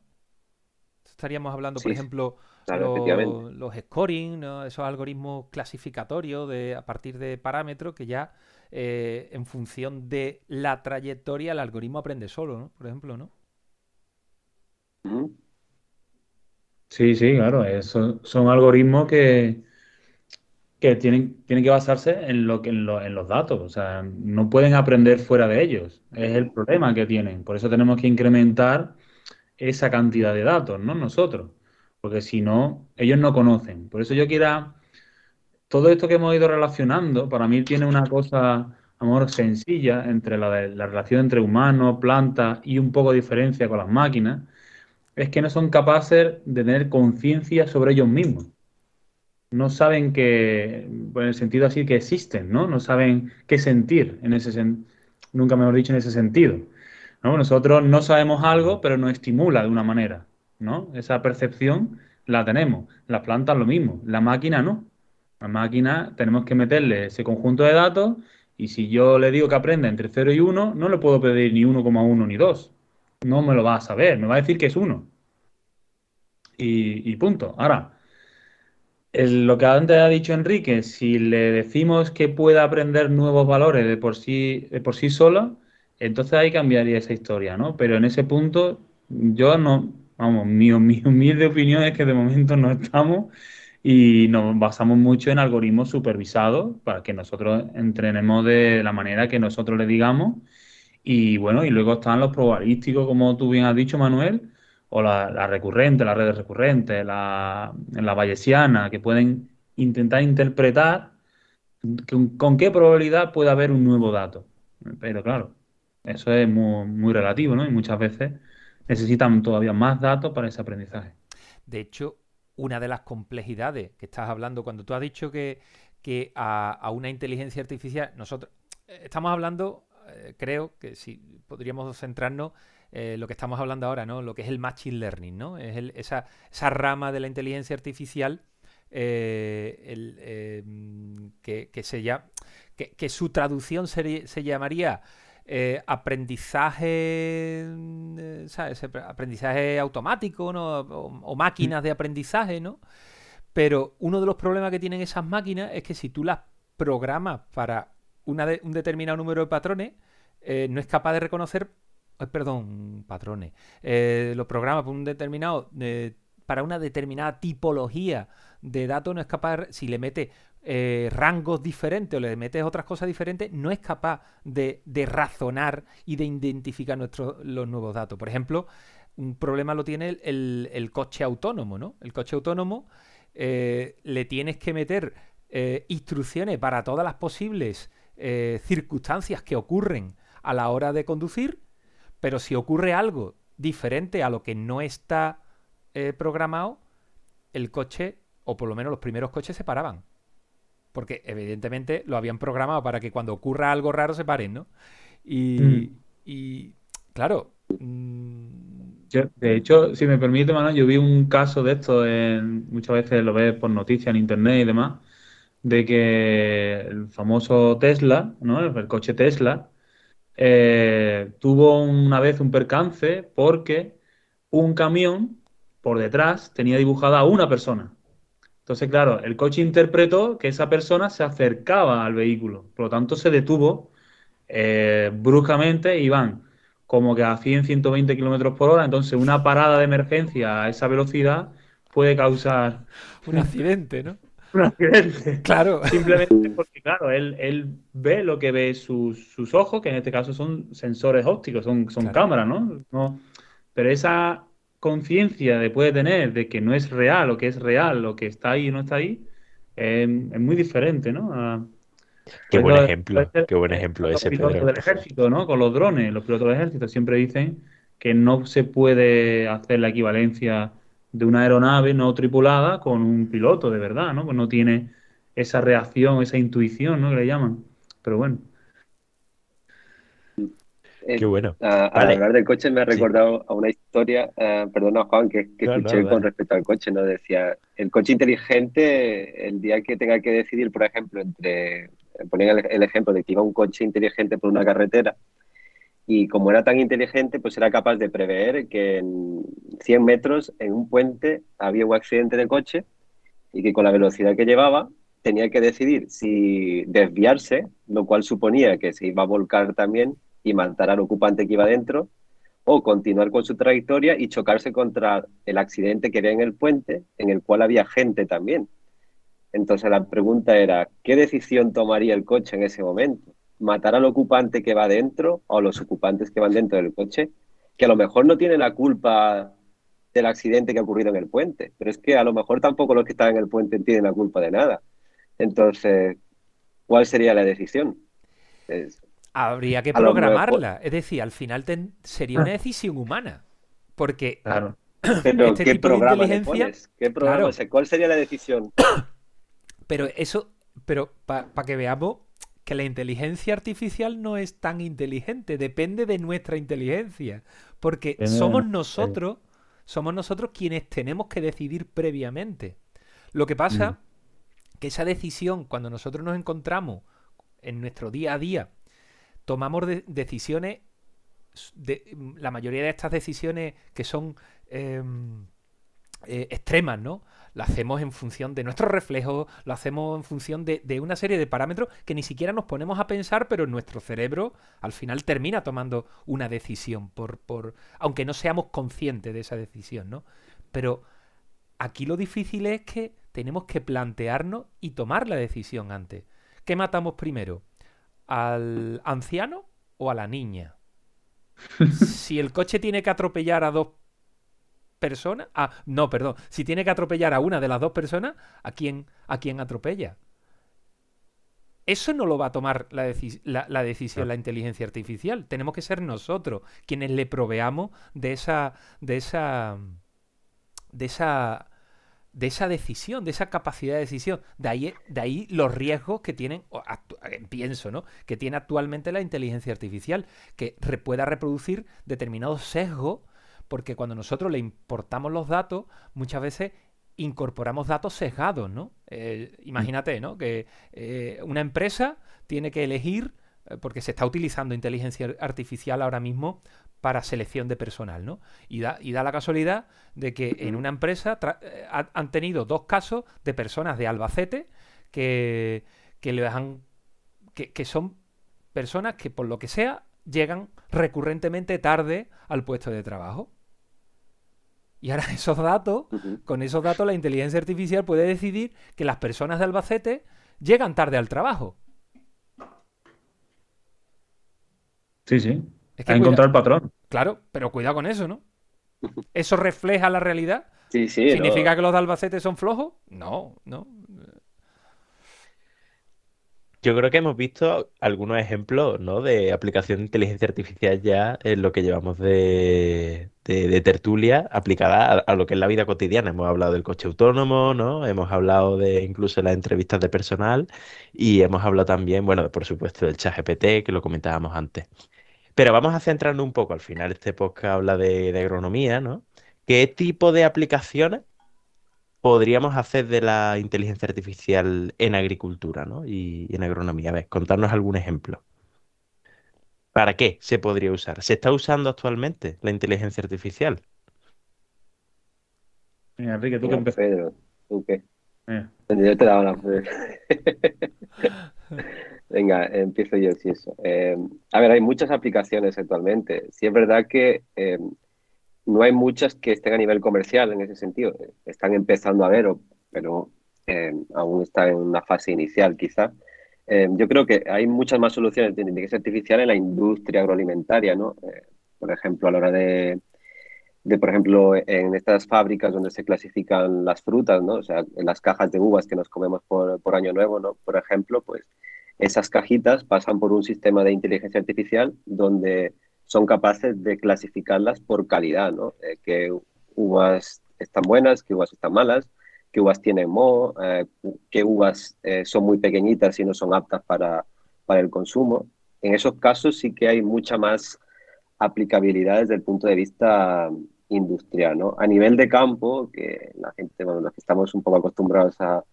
Estaríamos hablando, por ejemplo, los, scoring, esos algoritmos clasificatorios de, a partir de parámetros que ya eh, en función de la trayectoria el algoritmo aprende solo, ¿no? Por ejemplo, ¿no? Sí, sí, claro. son algoritmos que, que tienen, tienen que basarse en, lo que, en, en, los datos. O sea, no pueden aprender fuera de ellos. Es el problema que tienen. Por eso tenemos que incrementar esa cantidad de datos, ¿no? Nosotros porque si no, ellos no conocen. Por eso yo quiera, todo esto que hemos ido relacionando, para mí tiene una cosa, amor, sencilla entre la, la relación entre humanos, plantas y un poco de diferencia con las máquinas, es que no son capaces de tener conciencia sobre ellos mismos. No saben que, en el sentido así, que existen, ¿no? No saben qué sentir en ese nunca mejor dicho en ese sentido. Nosotros no sabemos algo, pero nos estimula de una manera. ¿no? Esa percepción la tenemos. Las plantas lo mismo, la máquina no. La máquina tenemos que meterle ese conjunto de datos y si yo le digo que aprenda entre 0 y 1, no le puedo pedir ni 1,1 ni 2. No me lo va a saber, me va a decir que es 1. Y, punto. Ahora, lo que antes ha dicho Enrique, si le decimos que pueda aprender nuevos valores de por sí, de por sí solo, entonces ahí cambiaría esa historia, ¿no? Pero en ese punto yo no, Vamos, mi, mi humilde opinión es que de momento no estamos y nos basamos mucho en algoritmos supervisados para que nosotros entrenemos de la manera que nosotros le digamos. Y bueno, y luego están los probabilísticos, como tú bien has dicho, Manuel, o la, la recurrente, las redes recurrentes, la, la bayesiana, que pueden intentar interpretar con, qué probabilidad puede haber un nuevo dato. Pero claro, eso es muy, muy relativo, ¿no? Y muchas veces necesitan todavía más datos para ese aprendizaje. De hecho, una de las complejidades que estás hablando, cuando tú has dicho que, que a, una inteligencia artificial, nosotros eh, estamos hablando, eh, creo que si podríamos centrarnos en eh, lo que estamos hablando ahora, ¿no? Lo que es el machine learning, ¿no? Es esa, esa, rama de la inteligencia artificial el, que, que, se llama, que, que, su traducción se llamaría eh, aprendizaje, eh, ¿sabes? aprendizaje automático, ¿no? O, máquinas de aprendizaje, ¿no? Pero uno de los problemas que tienen esas máquinas es que si tú las programa para un determinado número de patrones, eh, no es capaz de reconocer, eh, perdón, patrones, eh, los programas para un determinado, para una determinada tipología de datos, no es capaz, si le mete rangos diferentes o le metes otras cosas diferentes, no es capaz de, razonar y de identificar los nuevos datos. Por ejemplo, un problema lo tiene el, el coche autónomo, ¿no? El coche autónomo le tienes que meter instrucciones para todas las posibles circunstancias que ocurren a la hora de conducir, pero si ocurre algo diferente a lo que no está eh, programado, el coche, o por lo menos los primeros coches se paraban. Porque evidentemente lo habían programado para que cuando ocurra algo raro se paren, ¿no? Y, mm. claro. Mm, de hecho, si me permite, Manuel, yo vi un caso de esto, en, muchas veces lo ves por noticias en internet y demás, de que el famoso Tesla, ¿no? el coche Tesla, eh, tuvo una vez un percance porque un camión por detrás tenía dibujada a una persona. Entonces, claro, el coche interpretó que esa persona se acercaba al vehículo, por lo tanto se detuvo eh, bruscamente y van como que a 100, 120 kilómetros por hora. Entonces, una parada de emergencia a esa velocidad puede causar un accidente, ¿no? Claro. Simplemente porque, claro, él, él ve lo que ve sus, sus, ojos, que en este caso son sensores ópticos, son, son cámaras, ¿no? ¿no? Pero esa conciencia de puede tener de que no es real o que es real, lo que está ahí y no está ahí, es muy diferente, ¿no? qué buen ejemplo, qué buen ejemplo ese. Los pilotos del ejército, ¿no? Con los drones, los pilotos del ejército siempre dicen que no se puede hacer la equivalencia de una aeronave no tripulada con un piloto de verdad, ¿no? Pues no tiene esa reacción, esa intuición, ¿no? Que le llaman. Pero bueno. Qué bueno. Al hablar del coche me ha recordado a una historia, uh, perdona Juan, que, escuché con respecto al coche, ¿no? Decía, el coche inteligente, el día que tenga que decidir, por ejemplo, entre, ponía el, ejemplo de que iba un coche inteligente por una carretera y como era tan inteligente, pues era capaz de prever que en 100 metros en un puente había un accidente de coche y que con la velocidad que llevaba tenía que decidir si desviarse, lo cual suponía que se iba a volcar también y matar al ocupante que iba dentro, o continuar con su trayectoria y chocarse contra el accidente que había en el puente, en el cual había gente también. Entonces la pregunta era, ¿qué decisión tomaría el coche en ese momento? Matar al ocupante que va dentro o los ocupantes que van dentro del coche, que a lo mejor no tienen la culpa del accidente que ha ocurrido en el puente, pero es que a lo mejor tampoco los que están en el puente tienen la culpa de nada. Entonces, ¿cuál sería la decisión? Habría que programarla, es decir, al final sería una decisión humana, porque claro. Pero, este ¿qué programa ¿Qué programa? ¿Cuál sería la decisión? Pero eso, pero para que veamos que la inteligencia artificial no es tan inteligente, depende de nuestra inteligencia, porque somos nosotros, somos nosotros quienes tenemos que decidir previamente. Lo que pasa mm. que esa decisión, cuando nosotros nos encontramos en nuestro día a día, tomamos decisiones, de, la mayoría de estas decisiones que son em, eh, extremas, ¿no? Lo hacemos en función de nuestros reflejos, lo hacemos en función de, una serie de parámetros que ni siquiera nos ponemos a pensar, pero nuestro cerebro al final termina tomando una decisión, por, por, aunque no seamos conscientes de esa decisión, ¿no? Pero aquí lo difícil es que tenemos que plantearnos y tomar la decisión antes. ¿Qué matamos primero? ¿Al anciano o a la niña? si el coche tiene que atropellar a dos personas. Ah, no, perdón. Si tiene que atropellar a una de las dos personas, ¿a quién, a quién atropella? Eso no lo va a tomar la, la, decisión la inteligencia artificial. Tenemos que ser nosotros quienes le proveamos de esa. de esa. de esa. de esa decisión, de esa capacidad de decisión. De ahí, de ahí los riesgos que tienen, eh, pienso, ¿no? Que tiene actualmente la inteligencia artificial, que pueda reproducir determinados sesgos porque cuando nosotros le importamos los datos, muchas veces incorporamos datos sesgados, ¿no? Eh, imagínate, ¿no? Que eh, una empresa tiene que elegir, eh, porque se está utilizando inteligencia artificial ahora mismo para selección de personal, ¿no? Y da, y da la casualidad de que en una empresa han tenido dos casos de personas de Albacete que, que les han que, que son personas que por lo que sea llegan recurrentemente tarde al puesto de trabajo. Y ahora esos datos, con esos datos la inteligencia artificial puede decidir que las personas de Albacete llegan tarde al trabajo. Sí, sí. Es que encontrar el patrón. Claro, pero cuidado con eso, ¿no? ¿Eso refleja la realidad? Sí, sí. ¿Significa que los de Albacete son flojos? No, no. Yo creo que hemos visto algunos ejemplos ¿no? de aplicación de inteligencia artificial ya en lo que llevamos de, tertulia aplicada a, lo que es la vida cotidiana. Hemos hablado del coche autónomo, ¿no? Hemos hablado de incluso las entrevistas de personal y hemos hablado también, bueno, por supuesto, del chat GPT, que lo comentábamos antes. Pero vamos a centrarnos un poco. Al final, este podcast habla de, de agronomía, ¿no? ¿Qué tipo de aplicaciones podríamos hacer de la inteligencia artificial en agricultura ¿no? y, en agronomía? A ver, contarnos algún ejemplo. ¿Para qué se podría usar? ¿Se está usando actualmente la inteligencia artificial? Enrique, tú qué Pedro, ¿tú qué? Yo te la Venga, empiezo yo, si eso. Eh, a ver, hay muchas aplicaciones actualmente. Sí es verdad que eh, no hay muchas que estén a nivel comercial en ese sentido. Están empezando a ver, pero eh, aún está en una fase inicial quizá. Eh, yo creo que hay muchas más soluciones de inteligencia artificial en la industria agroalimentaria, ¿no? Eh, por ejemplo, a la hora de, de, por ejemplo, en estas fábricas donde se clasifican las frutas, ¿no? O sea, en las cajas de uvas que nos comemos por, por año nuevo, ¿no? Por ejemplo, pues esas cajitas pasan por un sistema de inteligencia artificial donde son capaces de clasificarlas por calidad, ¿no? Eh, qué uvas están buenas, qué uvas están malas, qué uvas tienen moho, eh, qué uvas eh, son muy pequeñitas y no son aptas para, para el consumo. En esos casos sí que hay mucha más aplicabilidad desde el punto de vista industrial, ¿no? A nivel de campo, que la gente, bueno, los que estamos un poco acostumbrados a, a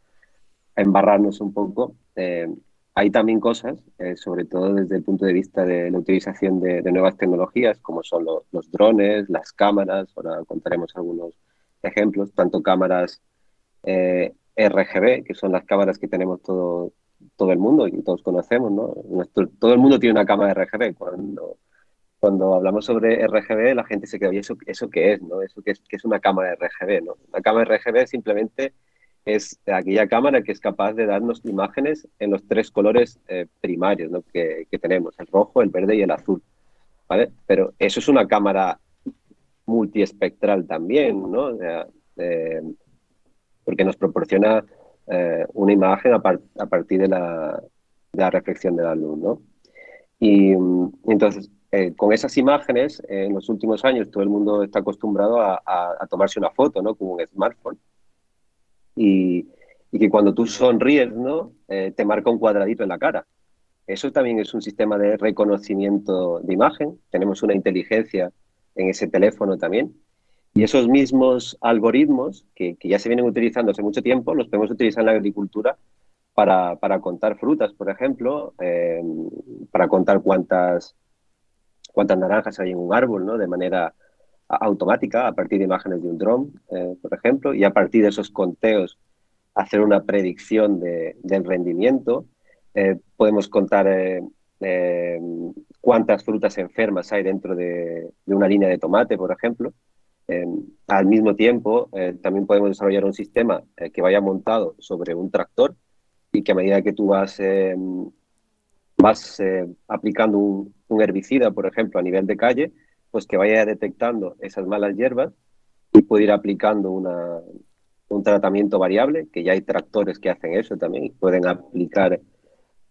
embarrarnos un poco, hay también cosas, eh, sobre todo desde el punto de vista de la utilización de, nuevas tecnologías, como son los drones, las cámaras, ahora contaremos algunos ejemplos, tanto cámaras eh, RGB, que son las cámaras que tenemos todo, todo el mundo y todos conocemos, ¿no? todo el mundo tiene una cámara RGB. Cuando, cuando hablamos sobre RGB, la gente se queda, ¿y eso, eso qué es? ¿no? ¿Eso qué es, qué es una cámara RGB? ¿no? Una cámara RGB simplemente es aquella cámara que es capaz de darnos imágenes en los tres colores eh, primarios que, tenemos, el rojo, el verde y el azul. ¿vale? Pero eso es una cámara multiespectral también, ¿no? Eh, porque nos proporciona eh, una imagen a, partir de la, reflexión de la luz. ¿no? Y, entonces, con esas imágenes, en los últimos años todo el mundo está acostumbrado a, a tomarse una foto ¿no? con un smartphone y, que cuando tú sonríes, ¿no? Eh, te marca un cuadradito en la cara. Eso también es un sistema de reconocimiento de imagen. Tenemos una inteligencia en ese teléfono también. Y esos mismos algoritmos que, ya se vienen utilizando hace mucho tiempo, los podemos utilizar en la agricultura para, para contar frutas, por ejemplo, eh, para contar cuántas, cuántas naranjas hay en un árbol, ¿no? De manera automática a partir de imágenes de un dron, eh, por ejemplo, y a partir de esos conteos hacer una predicción de, del rendimiento. Eh, podemos contar eh, cuántas frutas enfermas hay dentro de, una línea de tomate, por ejemplo. al mismo tiempo, también podemos desarrollar un sistema que vaya montado sobre un tractor y que a medida que tú vas, vas aplicando un herbicida, por ejemplo, a nivel de calle, pues que vaya detectando esas malas hierbas y puede ir aplicando una, un tratamiento variable, que ya hay tractores que hacen eso también y pueden aplicar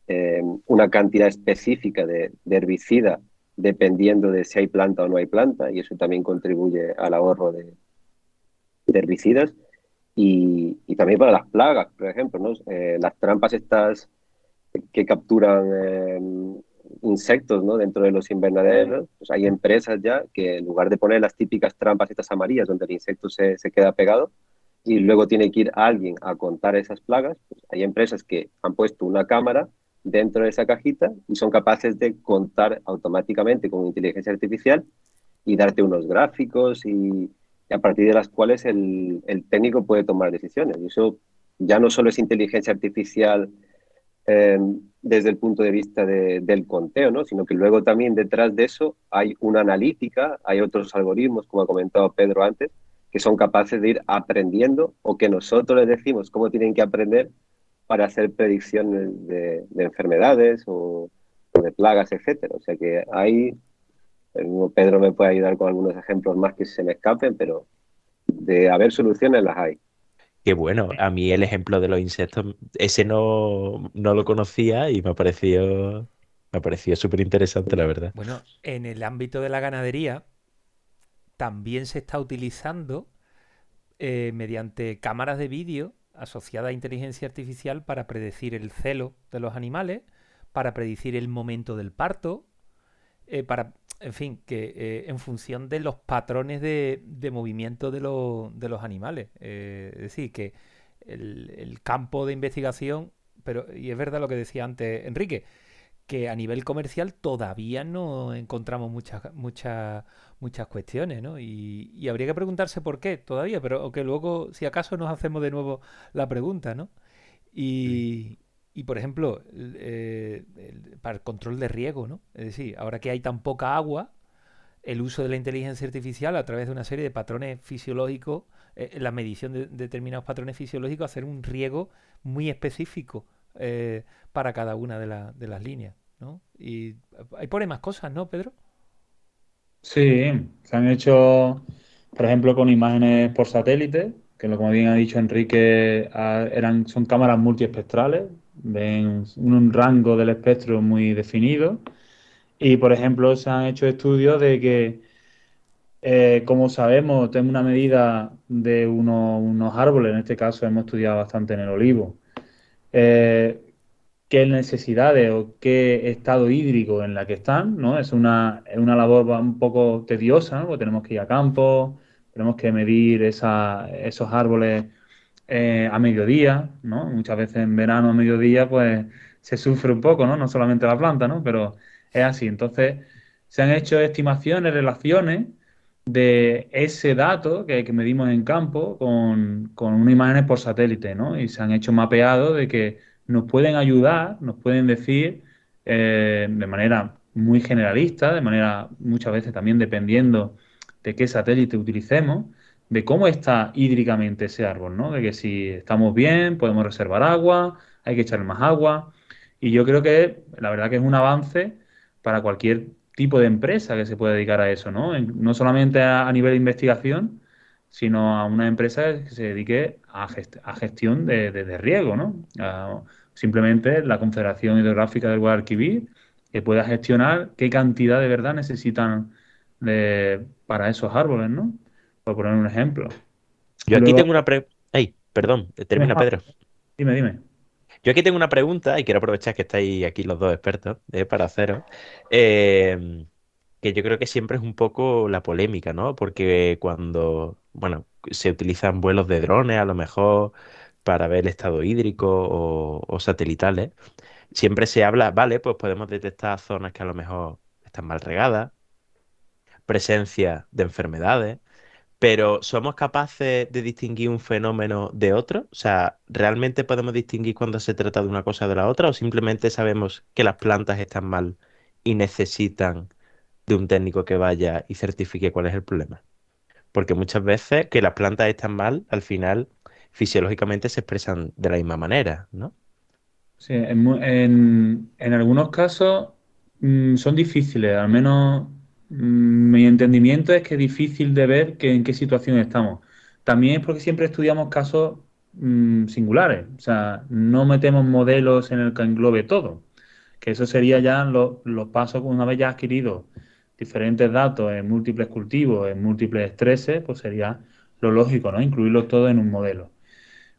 eh, una cantidad específica de, herbicida dependiendo de si hay planta o no hay planta y eso también contribuye al ahorro de, herbicidas y, también para las plagas, por ejemplo, ¿no? Eh, las trampas estas que capturan eh, insectos ¿no? dentro de los invernaderos, pues hay empresas ya que en lugar de poner las típicas trampas estas amarillas donde el insecto se, se queda pegado y luego tiene que ir alguien a contar esas plagas, pues hay empresas que han puesto una cámara dentro de esa cajita y son capaces de contar automáticamente con inteligencia artificial y darte unos gráficos y, a partir de las cuales el, el técnico puede tomar decisiones. Y eso ya no solo es inteligencia artificial eh, desde el punto de vista del conteo, ¿no? sino que luego también detrás de eso hay una analítica, hay otros algoritmos, como ha comentado Pedro antes, que son capaces de ir aprendiendo o que nosotros les decimos cómo tienen que aprender para hacer predicciones de, enfermedades o, de plagas, etcétera. O sea que ahí Pedro me puede ayudar con algunos ejemplos más que se me escapen, pero de haber soluciones las hay. Qué bueno, a mí el ejemplo de los insectos, ese no, no lo conocía y me ha parecido, me ha súper interesante, la verdad. Bueno, en el ámbito de la ganadería también se está utilizando eh, mediante cámaras de vídeo asociadas a inteligencia artificial para predecir el celo de los animales, para predecir el momento del parto, eh, para en fin, que eh, en función de los patrones de, movimiento de, de, los animales. Eh, es decir, que el, campo de investigación, pero, y es verdad lo que decía antes Enrique, que a nivel comercial todavía no encontramos muchas, muchas, muchas cuestiones, ¿no? Y, habría que preguntarse por qué todavía, pero que luego, si acaso, nos hacemos de nuevo la pregunta, ¿no? Y, y por ejemplo, eh, para el control de riego, ¿no? Es decir, ahora que hay tan poca agua, el uso de la inteligencia artificial a través de una serie de patrones fisiológicos, eh, la medición de, determinados patrones fisiológicos, hacer un riego muy específico eh, para cada una de, de, las líneas, ¿no? Y hay pone más cosas, ¿no, Pedro? Sí, se han hecho, por ejemplo, con imágenes por satélite, que como bien ha dicho Enrique, ah, eran, son cámaras multiespectrales, ven un rango del espectro muy definido. Y, por ejemplo, se han hecho estudios de que, eh, como sabemos, tenemos una medida de unos árboles, en este caso hemos estudiado bastante en el olivo, eh, qué necesidades o qué estado hídrico en la que están, ¿no? Es una, es una labor un poco tediosa, ¿no? Porque tenemos que ir a campo, tenemos que medir esos árboles eh, a mediodía, ¿no? Muchas veces en verano a mediodía, pues se sufre un poco, ¿no? No solamente la planta, ¿no? Pero es así. Entonces, se han hecho estimaciones, relaciones de ese dato que, medimos en campo con, con unas imágenes por satélite, ¿no? Y se han hecho mapeados de que nos pueden ayudar, nos pueden decir eh, de manera muy generalista, de manera muchas veces también dependiendo de qué satélite utilicemos, de cómo está hídricamente ese árbol, ¿no? De que si estamos bien, podemos reservar agua, hay que echarle más agua. Y yo creo que la verdad que es un avance para cualquier tipo de empresa que se pueda dedicar a eso, ¿no? no solamente a, nivel de investigación, sino a una empresa que se dedique a, gestión de, riego, ¿no? simplemente la Confederación Hidrográfica del Guadalquivir que pueda gestionar qué cantidad de verdad necesitan para esos árboles, ¿no? Por poner un ejemplo. Yo aquí tengo una pregunta. Ay, perdón, termina Pedro. Dime, dime. Yo aquí tengo una pregunta y quiero aprovechar que estáis aquí los dos expertos eh, para haceros. Eh, que yo creo que siempre es un poco la polémica, ¿no? Porque cuando, bueno, se utilizan vuelos de drones a lo mejor para ver el estado hídrico o, o satelitales, siempre se habla, vale, pues podemos detectar zonas que a lo mejor están mal regadas, presencia de enfermedades, pero ¿somos capaces de distinguir un fenómeno de otro? O sea, ¿realmente podemos distinguir cuando se trata de una cosa de la otra o simplemente sabemos que las plantas están mal y necesitan de un técnico que vaya y certifique cuál es el problema? Porque muchas veces que las plantas están mal, al final fisiológicamente se expresan de la misma manera, ¿no? Sí, en, algunos casos mm, son difíciles, al menos mi entendimiento es que es difícil de ver que, en qué situación estamos. También es porque siempre estudiamos casos mm, singulares, o sea, no metemos modelos en el que englobe todo, que eso sería ya los pasos una vez ya adquirido diferentes datos en múltiples cultivos, en múltiples estreses, pues sería lo lógico, ¿no? Incluirlos todos en un modelo.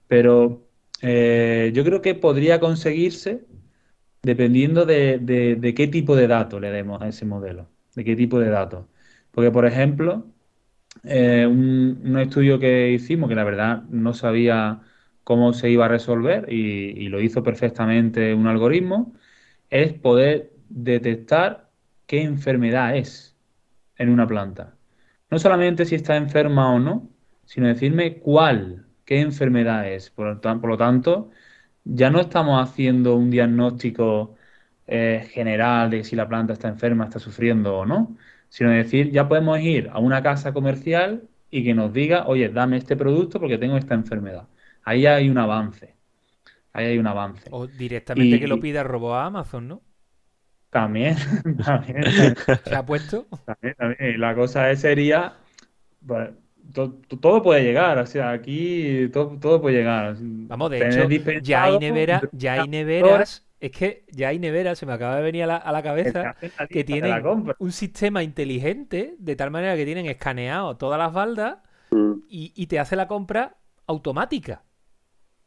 Pero eh, yo creo que podría conseguirse dependiendo de qué tipo de datos le demos a ese modelo de qué tipo de datos. Porque, por ejemplo, eh, un, estudio que hicimos, que la verdad no sabía cómo se iba a resolver y, lo hizo perfectamente un algoritmo, es poder detectar qué enfermedad es en una planta. No solamente si está enferma o no, sino decirme cuál, qué enfermedad es. Por lo tanto, ya no estamos haciendo un diagnóstico eh, general de si la planta está enferma, está sufriendo o no, sino decir, ya podemos ir a una casa comercial y que nos diga, oye, dame este producto porque tengo esta enfermedad. Ahí hay un avance. Ahí hay un avance. O directamente que lo pida robo a Amazon, ¿no? También, también. ¿Se ha puesto? También, también. La cosa sería, pues, todo puede llegar, o sea, aquí todo, puede llegar. Vamos, de hecho, ya hay, nevera, ya hay neveras, es que ya hay neveras, se me acaba de venir a la, cabeza, que tienen un sistema inteligente, de tal manera que tienen escaneado todas las baldas mm. y, te hace la compra automática.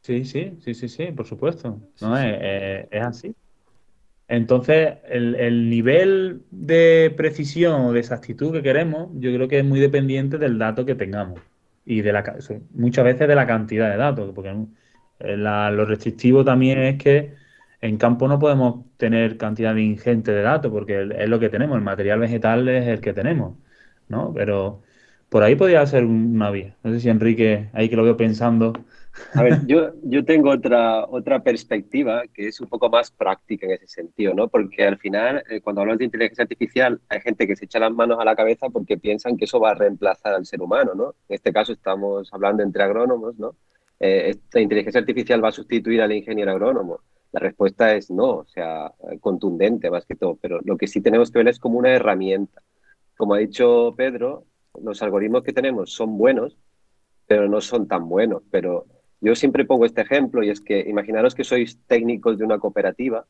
Sí, sí, sí, sí, sí, por supuesto. No, es, es así. Entonces, el, nivel de precisión o de exactitud que queremos, yo creo que es muy dependiente del dato que tengamos y de la muchas veces de la cantidad de datos, porque eh, lo restrictivo también es que en campo no podemos tener cantidad ingente de datos, porque es lo que tenemos, el material vegetal es el que tenemos, ¿no? Pero por ahí podría ser una vía. No sé si Enrique, ahí que lo veo pensando, a ver, yo, yo tengo otra, otra perspectiva que es un poco más práctica en ese sentido, ¿no? Porque al final, eh, cuando hablamos de inteligencia artificial, hay gente que se echa las manos a la cabeza porque piensan que eso va a reemplazar al ser humano, ¿no? En este caso estamos hablando entre agrónomos, ¿no? Eh, ¿Esta inteligencia artificial va a sustituir al ingeniero agrónomo? La respuesta es no, o sea, contundente más que todo, pero lo que sí tenemos que ver es como una herramienta. Como ha dicho Pedro, los algoritmos que tenemos son buenos, pero no son tan buenos, pero yo siempre pongo este ejemplo y es que imaginaros que sois técnicos de una cooperativa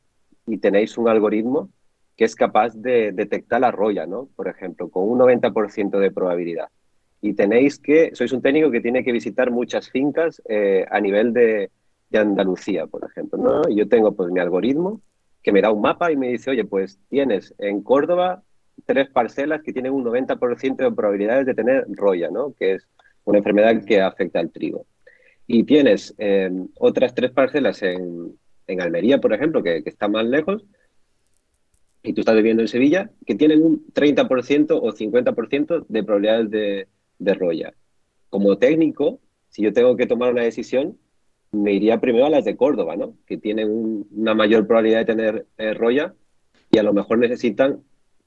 y tenéis un algoritmo que es capaz de detectar la roya, ¿no? Por ejemplo, con un 90% de probabilidad. Y tenéis que, sois un técnico que tiene que visitar muchas fincas eh, a nivel de, Andalucía, por ejemplo, ¿no? Yo tengo pues mi algoritmo que me da un mapa y me dice, oye, pues tienes en Córdoba tres parcelas que tienen un 90% de probabilidades de tener roya, ¿no? Que es una enfermedad que afecta al trigo y tienes eh, otras tres parcelas en, Almería, por ejemplo, que, que, está más lejos, y tú estás viviendo en Sevilla, que tienen un 30% o 50% de probabilidades de, de roya. Como técnico, si yo tengo que tomar una decisión, me iría primero a las de Córdoba, ¿no? Que tienen una mayor probabilidad de tener eh, roya y a lo mejor necesitan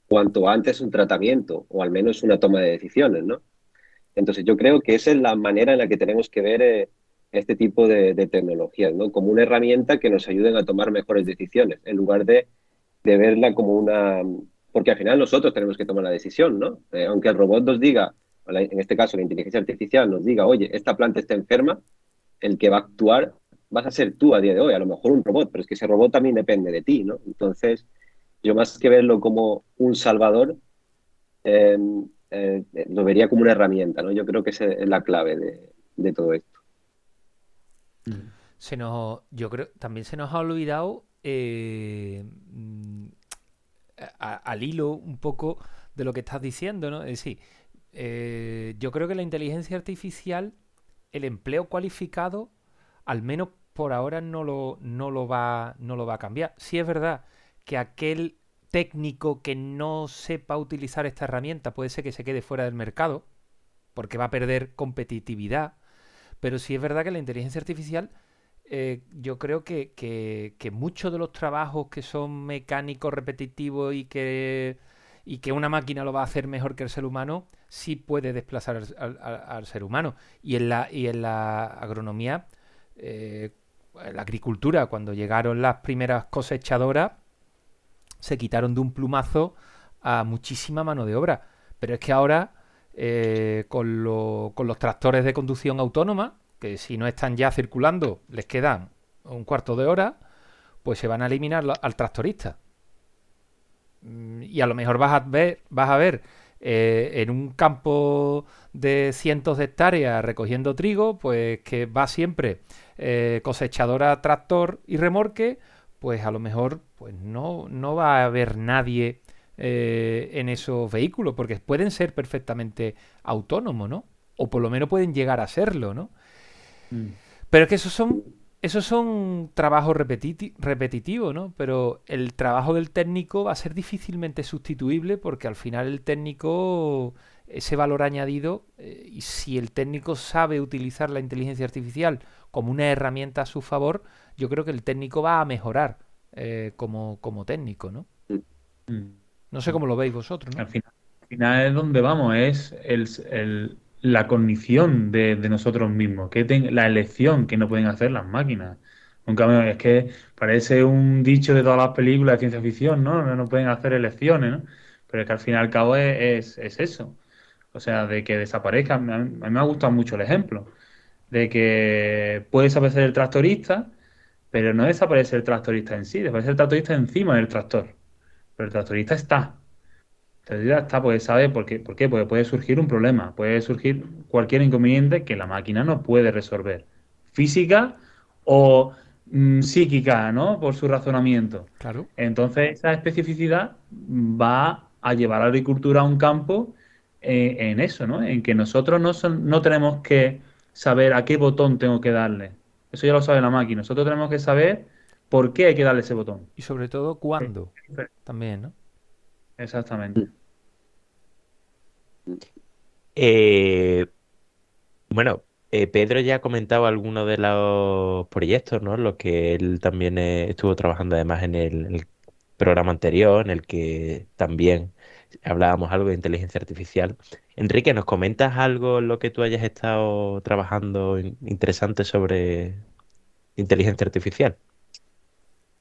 cuanto antes un tratamiento o al menos una toma de decisiones, ¿no? Entonces yo creo que esa es la manera en la que tenemos que ver eh, este tipo de, tecnologías, ¿no? Como una herramienta que nos ayuden a tomar mejores decisiones, en lugar de, verla como una... Porque al final nosotros tenemos que tomar la decisión, ¿no? Eh, aunque el robot nos diga, en este caso la inteligencia artificial nos diga, oye, esta planta está enferma, el que va a actuar vas a ser tú a día de hoy, a lo mejor un robot, pero es que ese robot también depende de ti, ¿no? Entonces, yo más que verlo como un salvador, eh, eh, lo vería como una herramienta, ¿no? Yo creo que esa es la clave de todo esto. Se nos, yo creo, también se nos ha olvidado eh, mm, al hilo un poco de lo que estás diciendo, ¿no? Es decir, eh, yo creo que la inteligencia artificial, el empleo cualificado, al menos por ahora no lo, no lo, va, no lo va a cambiar. Sí es verdad que aquel técnico que no sepa utilizar esta herramienta puede ser que se quede fuera del mercado, porque va a perder competitividad pero sí es verdad que la inteligencia artificial, eh, yo creo que, que, muchos de los trabajos que son mecánicos, repetitivos y que, y que una máquina lo va a hacer mejor que el ser humano, sí puede desplazar al, ser humano. Y en la, y en la agronomía, eh, en la agricultura, cuando llegaron las primeras cosechadoras, se quitaron de un plumazo a muchísima mano de obra. Pero es que ahora eh, con, los tractores de conducción autónoma, que si no están ya circulando, les quedan un cuarto de hora, pues se van a eliminar al tractorista. Mm, y a lo mejor vas a ver, vas a ver eh, en un campo de cientos de hectáreas recogiendo trigo, pues que va siempre eh, cosechadora, tractor y remorque, pues a lo mejor pues no, no va a haber nadie eh, en esos vehículos, porque pueden ser perfectamente autónomos, ¿no? O por lo menos pueden llegar a serlo, ¿no? Mm. Pero es que esos son, esos son trabajos repetitivos, ¿no? Pero el trabajo del técnico va a ser difícilmente sustituible porque al final el técnico ese valor añadido eh, y si el técnico sabe utilizar la inteligencia artificial como una herramienta a su favor, yo creo que el técnico va a mejorar eh, como, como, técnico, ¿no? Mm. No sé cómo lo veis vosotros, ¿no? Al final, es donde vamos, es el, la cognición de, nosotros mismos, que la elección que no pueden hacer las máquinas. Nunca es que parece un dicho de todas las películas de ciencia ficción, ¿no? No pueden hacer elecciones, ¿no? Pero es que al fin y al cabo es, es, eso. O sea, de que desaparezca. A mí me ha gustado mucho el ejemplo. De que puede desaparecer el tractorista, pero no desaparece el tractorista en sí, desaparece el tractorista encima del tractor. Pero el tractorista está. Tractorista está, pues sabe por qué, por qué, porque puede surgir un problema, puede surgir cualquier inconveniente que la máquina no puede resolver. Física o Mm, psíquica, ¿no? Por su razonamiento. Claro. Entonces, esa especificidad va a llevar a la agricultura a un campo eh, en eso, ¿no? En que nosotros no, no tenemos que saber a qué botón tengo que darle. Eso ya lo sabe la máquina. Nosotros tenemos que saber por qué hay que darle ese botón. Y sobre todo, cuándo. También, ¿no? Exactamente. Eh, bueno, eh, Pedro ya ha comentado algunos de los proyectos, ¿no? Los que él también eh, estuvo trabajando además en el, programa anterior, en el que también hablábamos algo de inteligencia artificial. Enrique, ¿nos comentas algo en lo que tú hayas estado trabajando interesante sobre inteligencia artificial?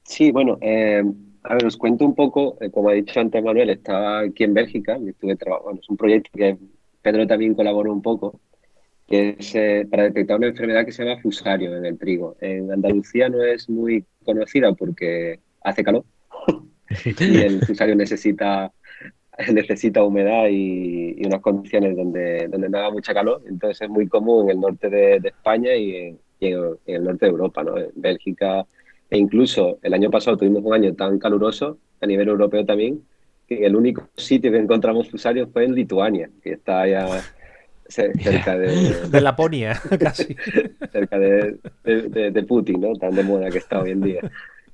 Sí, bueno, eh, a ver, os cuento un poco, como ha dicho antes Manuel, estaba aquí en Bélgica, y estuve trabajando, es un proyecto que Pedro también colaboró un poco, que es eh, para detectar una enfermedad que se llama fusario en el trigo. En Andalucía no es muy conocida porque hace calor y el fusario necesita, necesita humedad y, unas condiciones donde, donde no haga mucha calor. Entonces es muy común en el norte de, España y, en, el norte de Europa, ¿no? en Bélgica. E incluso el año pasado tuvimos un año tan caluroso a nivel europeo también que el único sitio que encontramos fusario fue en Lituania, que está ya cerca de... de Laponia, casi. cerca de, de, Putin, ¿no? Tan de moda que está hoy en día.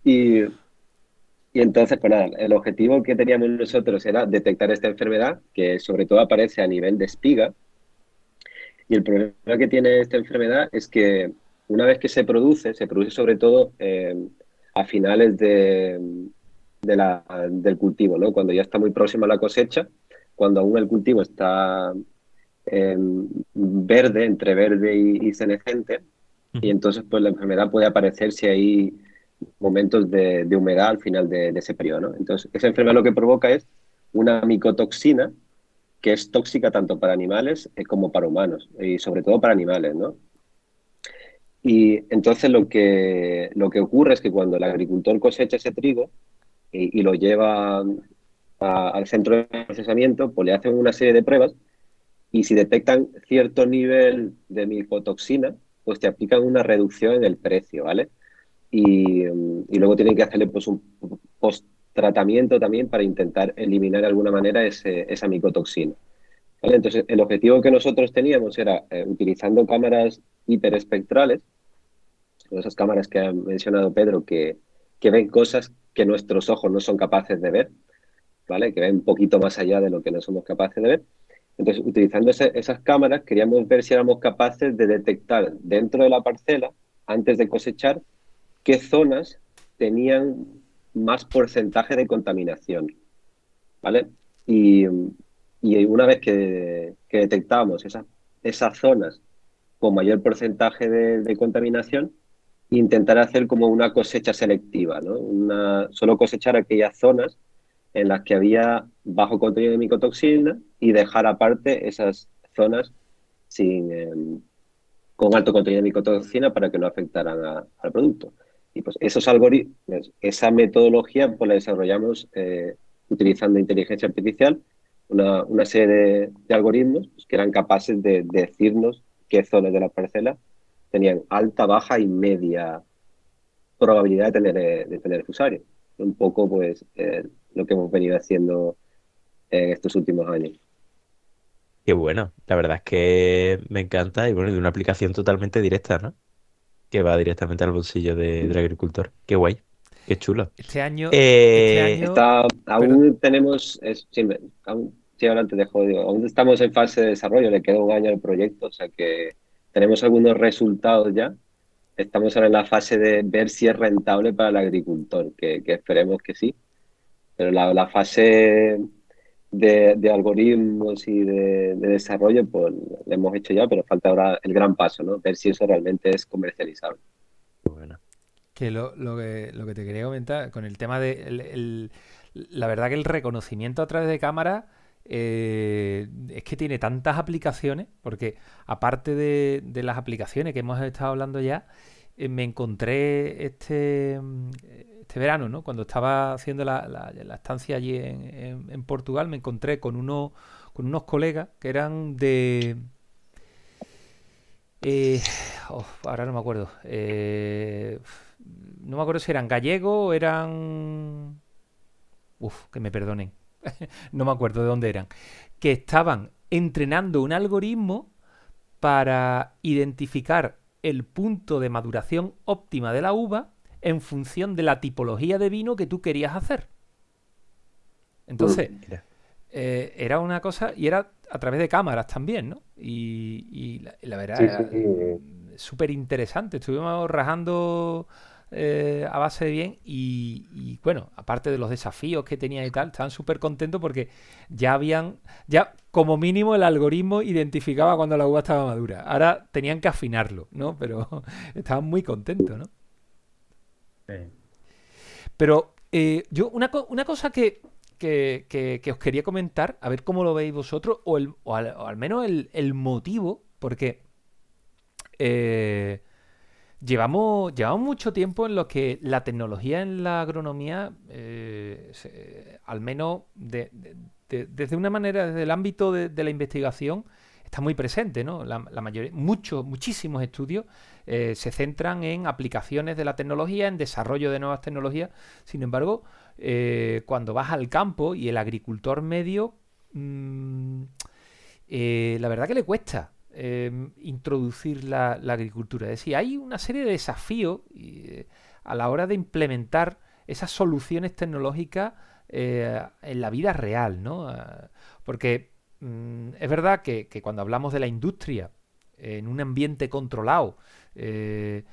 Y, y entonces, pues nada, el objetivo que teníamos nosotros era detectar esta enfermedad, que sobre todo aparece a nivel de espiga. Y el problema que tiene esta enfermedad es que una vez que se produce, se produce sobre todo eh, a finales de, de la, del cultivo, ¿no? Cuando ya está muy próxima a la cosecha, cuando aún el cultivo está verde, entre verde y, cenecente, y entonces pues la enfermedad puede aparecer si hay momentos de, humedad al final de, ese periodo. Entonces, esa enfermedad lo que provoca es una micotoxina que es tóxica tanto para animales eh, como para humanos, y sobre todo para animales, ¿no? Y entonces lo que, lo que ocurre es que cuando el agricultor cosecha ese trigo y, lo lleva al centro de procesamiento, pues le hacen una serie de pruebas y si detectan cierto nivel de micotoxina, pues te aplican una reducción en el precio, ¿vale? Y, luego tienen que hacerle pues un post-tratamiento también para intentar eliminar de alguna manera esa micotoxina. Entonces, el objetivo que nosotros teníamos era, eh, utilizando cámaras hiperespectrales, esas cámaras que ha mencionado Pedro, que, que ven cosas que nuestros ojos no son capaces de ver, ¿vale? Que ven un poquito más allá de lo que no somos capaces de ver entonces, utilizando esas cámaras, queríamos ver si éramos capaces de detectar dentro de la parcela, antes de cosechar, qué zonas tenían más porcentaje de contaminación. ¿Vale? Y, una vez que, que detectábamos esas, esas zonas con mayor porcentaje de, contaminación, intentar hacer como una cosecha selectiva, ¿no? Solo cosechar aquellas zonas en las que había bajo contenido de micotoxina y dejar aparte esas zonas sin, em, con alto contenido de micotoxina para que no afectaran al producto. Y pues esos algoritmos, esa metodología, pues la desarrollamos eh, utilizando inteligencia artificial, una, una serie de, algoritmos pues, que eran capaces de, decirnos qué zonas de la parcela tenían alta, baja y media probabilidad de tener, eh, de tener fusario. Un poco, pues, eh, lo que hemos venido haciendo en estos últimos años. Qué bueno, la verdad es que me encanta y bueno, de una aplicación totalmente directa, ¿no? Que va directamente al bolsillo del agricultor. Qué guay, qué chulo. Este año, eh, este aún tenemos, Sí, ahora te dejo. Aún estamos en fase de desarrollo, le queda un año al proyecto, o sea que tenemos algunos resultados ya. Estamos ahora en la fase de ver si es rentable para el agricultor, que, esperemos que sí. Pero la, fase de, algoritmos y de, desarrollo, pues lo hemos hecho ya, pero falta ahora el gran paso, ¿no? Ver si eso realmente es comercializable. Bueno. Que lo, que, lo que te quería comentar con el tema de la verdad que el reconocimiento a través de cámara eh, es que tiene tantas aplicaciones, porque aparte de, las aplicaciones que hemos estado hablando ya, eh, me encontré este, este verano, ¿no? Cuando estaba haciendo la, estancia allí en, Portugal, me encontré con, uno, con unos colegas que eran de... Eh, oh, ahora no me acuerdo. no me acuerdo si eran gallegos o eran... Uf, que me perdonen. no me acuerdo de dónde eran, que estaban entrenando un algoritmo para identificar el punto de maduración óptima de la uva en función de la tipología de vino que tú querías hacer. Entonces, eh, era una cosa, y era a través de cámaras también, ¿no? Y, la, verdad, era súper interesante. Estuvimos rajando eh, a base de bien y, bueno, aparte de los desafíos que tenía y tal, estaban súper contentos porque ya habían, ya como mínimo el algoritmo identificaba cuando la uva estaba madura. Ahora tenían que afinarlo, ¿no? Pero estaban muy contentos, ¿no? Pero eh, yo, una, cosa que, que, os quería comentar, a ver cómo lo veis vosotros, o, el, o, al, menos el, el, motivo, porque eh, Llevamos, llevamos mucho tiempo en lo que la tecnología en la agronomía, eh, al menos desde una manera, desde el ámbito de, la investigación, está muy presente, ¿no? La, mayoría, muchos, muchísimos estudios eh, se centran en aplicaciones de la tecnología, en desarrollo de nuevas tecnologías. Sin embargo, eh, cuando vas al campo y el agricultor medio, mm, la verdad que le cuesta. Em, introducir la, agricultura. Es decir, hay una serie de desafíos eh, a la hora de implementar esas soluciones tecnológicas eh, en la vida real, ¿no? Ah, porque mm, es verdad que, cuando hablamos de la industria en un ambiente controlado, eh,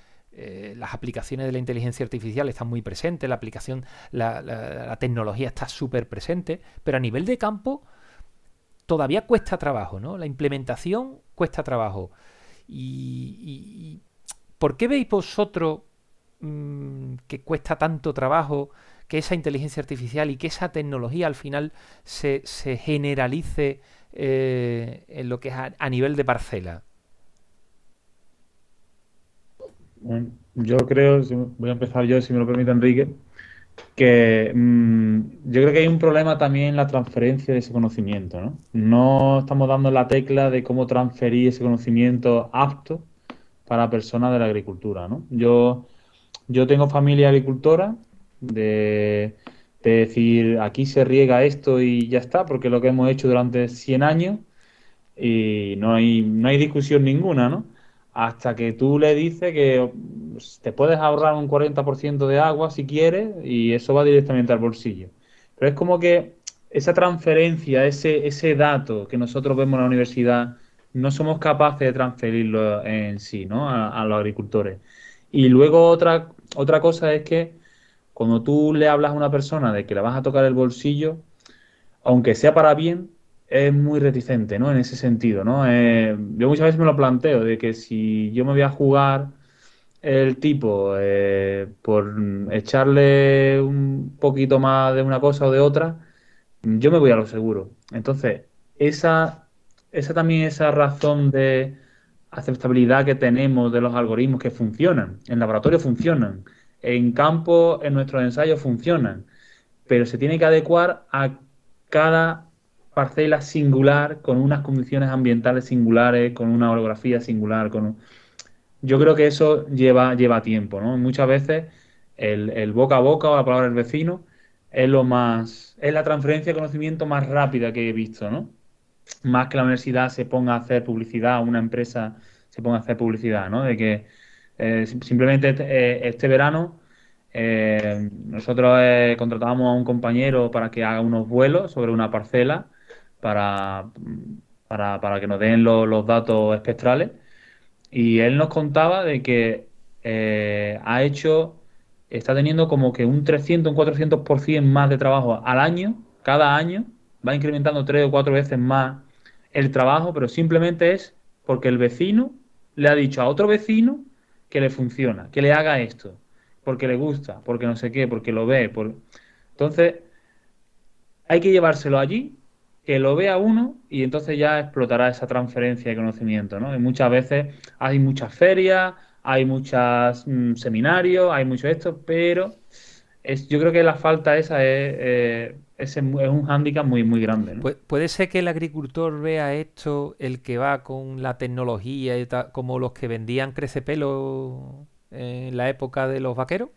las aplicaciones de la inteligencia artificial están muy presentes, la aplicación, la tecnología está súper presente, pero a nivel de campo todavía cuesta trabajo, ¿no? La implementación cuesta trabajo. ¿Y, por qué veis vosotros mm, que cuesta tanto trabajo que esa inteligencia artificial y que esa tecnología al final se, generalice eh, en lo que es a, nivel de parcela? Yo creo, voy a empezar yo, si me lo permite Enrique, que mm, yo creo que hay un problema también en la transferencia de ese conocimiento, ¿no? No estamos dando la tecla de cómo transferir ese conocimiento apto para personas de la agricultura, ¿no? Yo, yo tengo familia agricultora de, de decir, aquí se riega esto y ya está, porque es lo que hemos hecho durante 100 años y no hay, no hay discusión ninguna, ¿no? Hasta que tú le dices que te puedes ahorrar un 40% de agua si quieres y eso va directamente al bolsillo. Pero es como que esa transferencia, ese, ese dato que nosotros vemos en la universidad, no somos capaces de transferirlo en sí, ¿no? A, los agricultores. Y luego otra, otra cosa es que cuando tú le hablas a una persona de que le vas a tocar el bolsillo, aunque sea para bien, es muy reticente, ¿no? En ese sentido, ¿no? Eh, yo muchas veces me lo planteo, de que si yo me voy a jugar el tipo eh, por echarle un poquito más de una cosa o de otra, yo me voy a lo seguro. Entonces, esa, esa también esa razón de aceptabilidad que tenemos de los algoritmos que funcionan, en laboratorio funcionan, en campo, en nuestros ensayos funcionan, pero se tiene que adecuar a cada parcela singular, con unas condiciones ambientales singulares, con una orografía singular. Con Yo creo que eso lleva, lleva tiempo, ¿no? Muchas veces el, boca a boca o la palabra del vecino es lo más, es la transferencia de conocimiento más rápida que he visto, ¿no? Más que la universidad se ponga a hacer publicidad, una empresa se ponga a hacer publicidad, ¿no? De que eh, simplemente este, eh, este verano eh, nosotros contratábamos a un compañero para que haga unos vuelos sobre una parcela para, para, que nos den los datos espectrales. Y él nos contaba de que eh, ha hecho, está teniendo como que un 300, un 400% más de trabajo al año, cada año, va incrementando tres o cuatro veces más el trabajo, pero simplemente es porque el vecino le ha dicho a otro vecino que le funciona, que le haga esto, porque le gusta, porque no sé qué, porque lo ve. Por... Entonces, hay que llevárselo allí, que lo vea uno y entonces ya explotará esa transferencia de conocimiento, ¿no? Y muchas veces hay muchas ferias, hay muchos mm, seminarios, hay mucho esto, pero es, yo creo que la falta esa es, eh, es, un hándicap muy, muy grande. Puede ser que el agricultor vea esto, el que va con la tecnología, y como los que vendían crecepelo en la época de los vaqueros.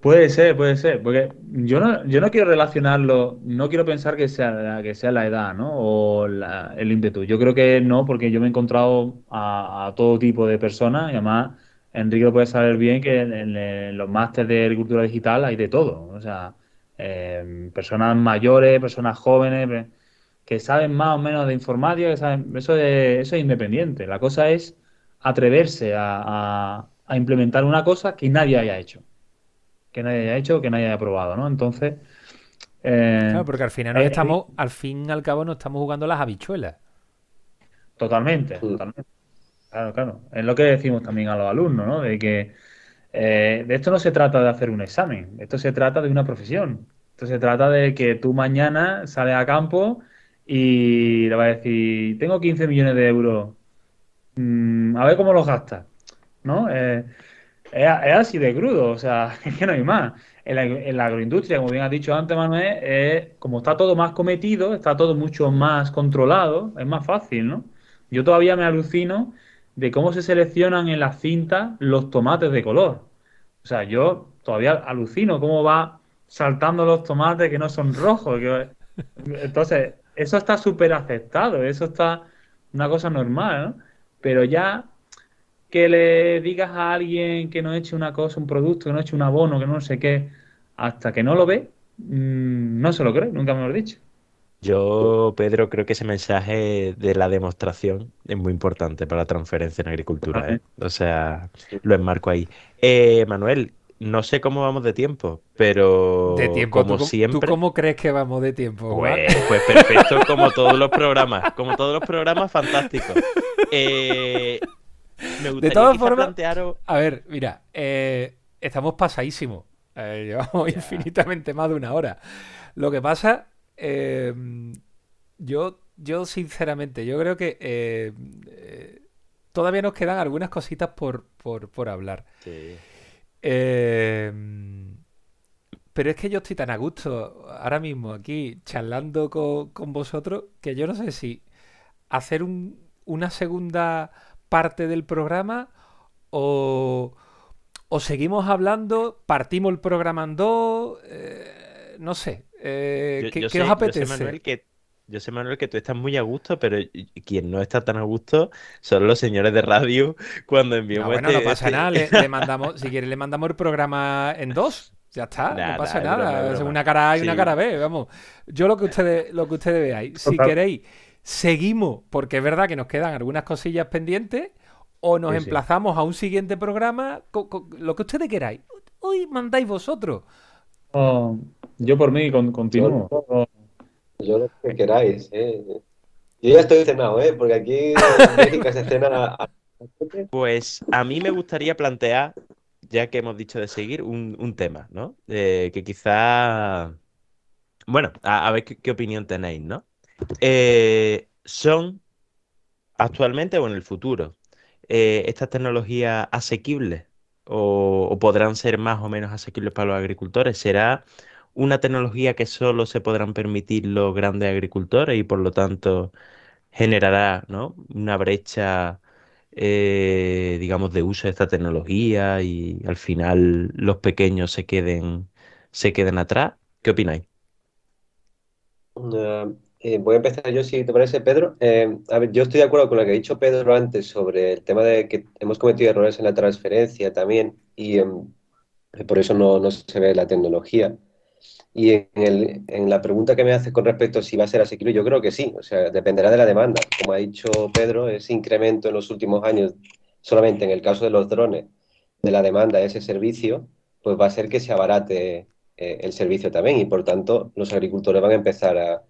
Puede ser, puede ser, porque yo no, yo no quiero relacionarlo, no quiero pensar que sea, que sea la edad, ¿no? O el ímpetu. Yo creo que no, porque yo me he encontrado a, todo tipo de personas y además Enrique lo puede saber bien que en, los másteres de agricultura digital hay de todo. O sea, eh, personas mayores, personas jóvenes, que saben más o menos de informática, que saben, eso, es, eso es independiente. La cosa es atreverse a implementar una cosa que nadie haya hecho que nadie haya hecho, que nadie haya probado, ¿no? Entonces. Eh, claro, porque al final estamos, al fin y al cabo, no estamos jugando las habichuelas. Totalmente, totalmente. Claro, claro. Es lo que decimos también a los alumnos, ¿no? De que eh, de esto no se trata de hacer un examen, esto se trata de una profesión. Esto se trata de que tú mañana sales a campo y le vas a decir, tengo 15 millones de euros, mm, a ver cómo los gastas, ¿no? Eh, es, así de crudo, o sea, es que no hay más. En la, agroindustria, como bien has dicho antes, Manuel, como está todo más cometido, está todo mucho más controlado, es más fácil, ¿no? Yo todavía me alucino de cómo se seleccionan en las cintas los tomates de color. O sea, yo todavía alucino cómo va saltando los tomates que no son rojos. Entonces, eso está súper aceptado, eso está una cosa normal, ¿no? Pero ya que le digas a alguien que no eche una cosa, un producto, que no eche un abono, que no sé qué, hasta que no lo ve, mm, no se lo cree, nunca me lo he dicho. Yo, Pedro, creo que ese mensaje de la demostración es muy importante para la transferencia en agricultura. ¿eh? O sea, lo enmarco ahí. Eh, Manuel, no sé cómo vamos de tiempo, pero de tiempo, como siempre. ¿Tú cómo crees que vamos de tiempo? Pues, pues perfecto, como todos los programas, como todos los programas, fantásticos. Eh, de todas formas, a ver, mira, eh, estamos pasadísimos. Eh, llevamos infinitamente más de una hora. Lo que pasa, eh, yo, yo sinceramente, yo creo que todavía nos quedan algunas cositas por, por, hablar. pero es que yo estoy tan a gusto ahora mismo aquí charlando con, vosotros que yo no sé si hacer una segunda parte del programa o, o seguimos hablando, partimos el programa en dos, eh, no sé, eh, ¿qué, os apetece? Yo sé, Manuel, que, yo sé, Manuel, que tú estás muy a gusto, pero quien no está tan a gusto son los señores de radio cuando enviamos no, bueno, este, no pasa este nada, le, mandamos, si quieres le mandamos el programa en dos. Ya está, no pasa nada. una cara A y una cara B, vamos. Yo lo que ustedes, lo que ustedes veáis. Si queréis seguimos, porque es verdad que nos quedan algunas cosillas pendientes, o nos emplazamos a un siguiente programa, lo que ustedes queráis. Hoy mandáis vosotros. Oh, yo por mí continúo. Yo, lo que queráis. Eh. Yo ya estoy cenado, ¿eh? porque aquí en México se cena Pues a mí me gustaría plantear, ya que hemos dicho de seguir, un, tema, ¿no? que quizá... Bueno, a, ver qué, opinión tenéis, ¿no? Eh, son actualmente o en el futuro eh, estas tecnologías asequibles o, podrán ser más o menos asequibles para los agricultores? ¿Será una tecnología que solo se podrán permitir los grandes agricultores y por lo tanto generará una brecha, eh, digamos, de uso de esta tecnología y al final los pequeños se queden, se queden atrás? ¿Qué opináis? Eh, voy a empezar yo, si te parece, Pedro. Eh, a ver, yo estoy de acuerdo con lo que ha dicho Pedro antes sobre el tema de que hemos cometido errores en la transferencia también y em, por eso no, no, se ve la tecnología. Y en, la pregunta que me hace con respecto a si va a ser asequible, yo creo que sí, o sea, dependerá de la demanda. Como ha dicho Pedro, ese incremento en los últimos años, solamente en el caso de los drones, de la demanda de ese servicio, pues va a ser que se abarate eh, el servicio también y por tanto los agricultores van a empezar a,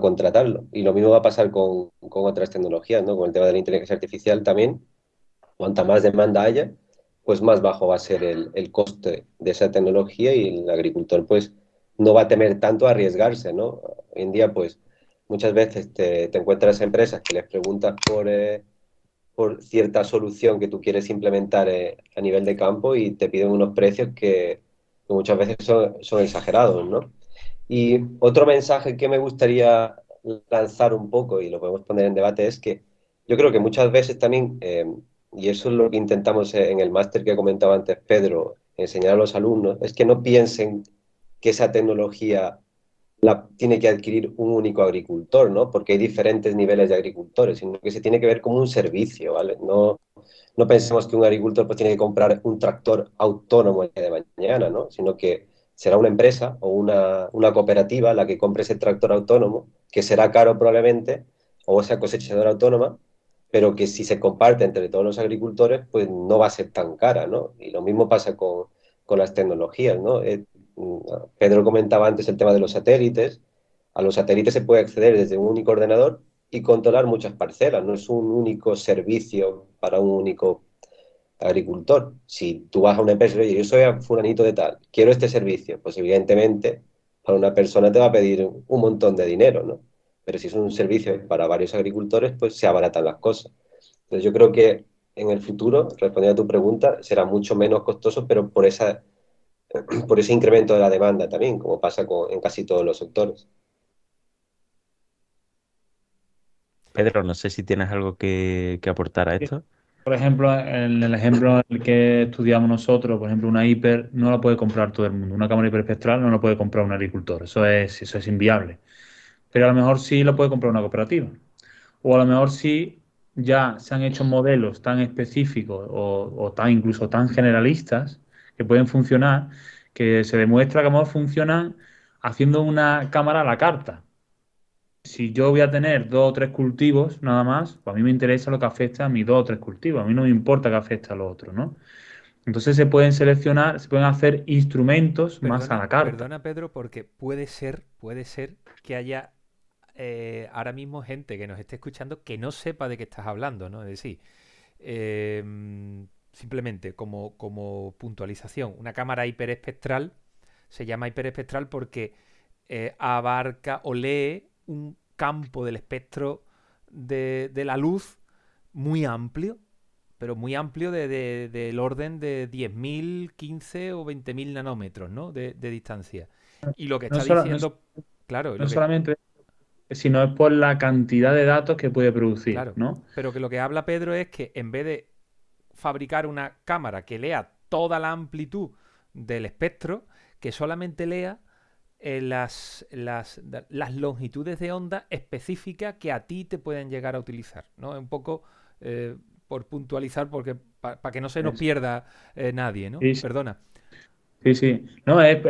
contratarlo. Y lo mismo va a pasar con, otras tecnologías, ¿no? Con el tema de la inteligencia artificial también. Cuanta más demanda haya, pues más bajo va a ser el, coste de esa tecnología y el agricultor pues no va a temer tanto a arriesgarse, ¿no? Hoy en día pues muchas veces te, encuentras empresas que les preguntas por, eh, por cierta solución que tú quieres implementar eh, a nivel de campo y te piden unos precios que, muchas veces son, son, exagerados, ¿no? Y otro mensaje que me gustaría lanzar un poco, y lo podemos poner en debate, es que yo creo que muchas veces también, eh, y eso es lo que intentamos en el máster que comentaba antes Pedro, enseñar a los alumnos, es que no piensen que esa tecnología la tiene que adquirir un único agricultor, ¿no? Porque hay diferentes niveles de agricultores, sino que se tiene que ver como un servicio, ¿vale? No, no pensemos que un agricultor pues, tiene que comprar un tractor autónomo el día de mañana, ¿no? Sino que será una empresa o una, una, cooperativa la que compre ese tractor autónomo, que será caro probablemente, o esa cosechadora autónoma, pero que si se comparte entre todos los agricultores, pues no va a ser tan cara, ¿no? Y lo mismo pasa con, con las tecnologías, ¿no? Eh, Pedro comentaba antes el tema de los satélites. A los satélites se puede acceder desde un único ordenador y controlar muchas parcelas. No es un único servicio para un único agricultor. Si tú vas a una empresa y dices, yo soy fulanito de tal, quiero este servicio, pues evidentemente para una persona te va a pedir un montón de dinero, ¿no? Pero si es un servicio para varios agricultores, pues se abaratan las cosas. Entonces yo creo que en el futuro, respondiendo a tu pregunta, será mucho menos costoso, pero por esa por ese incremento de la demanda también, como pasa en casi todos los sectores. Pedro, no sé si tienes algo que, aportar a esto. Por ejemplo, en el ejemplo en el que estudiamos nosotros, por ejemplo, una hiper no la puede comprar todo el mundo. Una cámara hiperespectral no la puede comprar un agricultor. Eso es, eso es inviable. Pero a lo mejor sí la puede comprar una cooperativa. O a lo mejor sí ya se han hecho modelos tan específicos o, tan incluso tan generalistas que pueden funcionar, que se demuestra que a lo mejor funcionan haciendo una cámara a la carta. Si yo voy a tener dos o tres cultivos nada más, pues a mí me interesa lo que afecta a mis dos o tres cultivos. A mí no me importa que afecte a los otros, ¿no? Entonces se pueden seleccionar, se pueden hacer instrumentos más a la carta. Perdona, Pedro, porque puede ser, puede ser que haya eh, ahora mismo gente que nos esté escuchando que no sepa de qué estás hablando, ¿no? Es decir, eh, simplemente como, como puntualización, una cámara hiperespectral se llama hiperespectral porque eh, abarca o lee un campo del espectro de, la luz muy amplio, pero muy amplio del orden de 10.000, 15 o 20.000 nanómetros ¿no? de, distancia. Y lo que está diciendo, claro... No solamente, sino es por la cantidad de datos que puede producir, ¿no? Pero que lo que habla Pedro es que en vez de fabricar una cámara que lea toda la amplitud del espectro, que solamente lea eh, las, las, longitudes de onda específicas que a ti te pueden llegar a utilizar. ¿no? Un poco eh, por puntualizar, porque para que no se nos pierda eh, nadie, ¿no? Perdona. Sí, sí. No, es,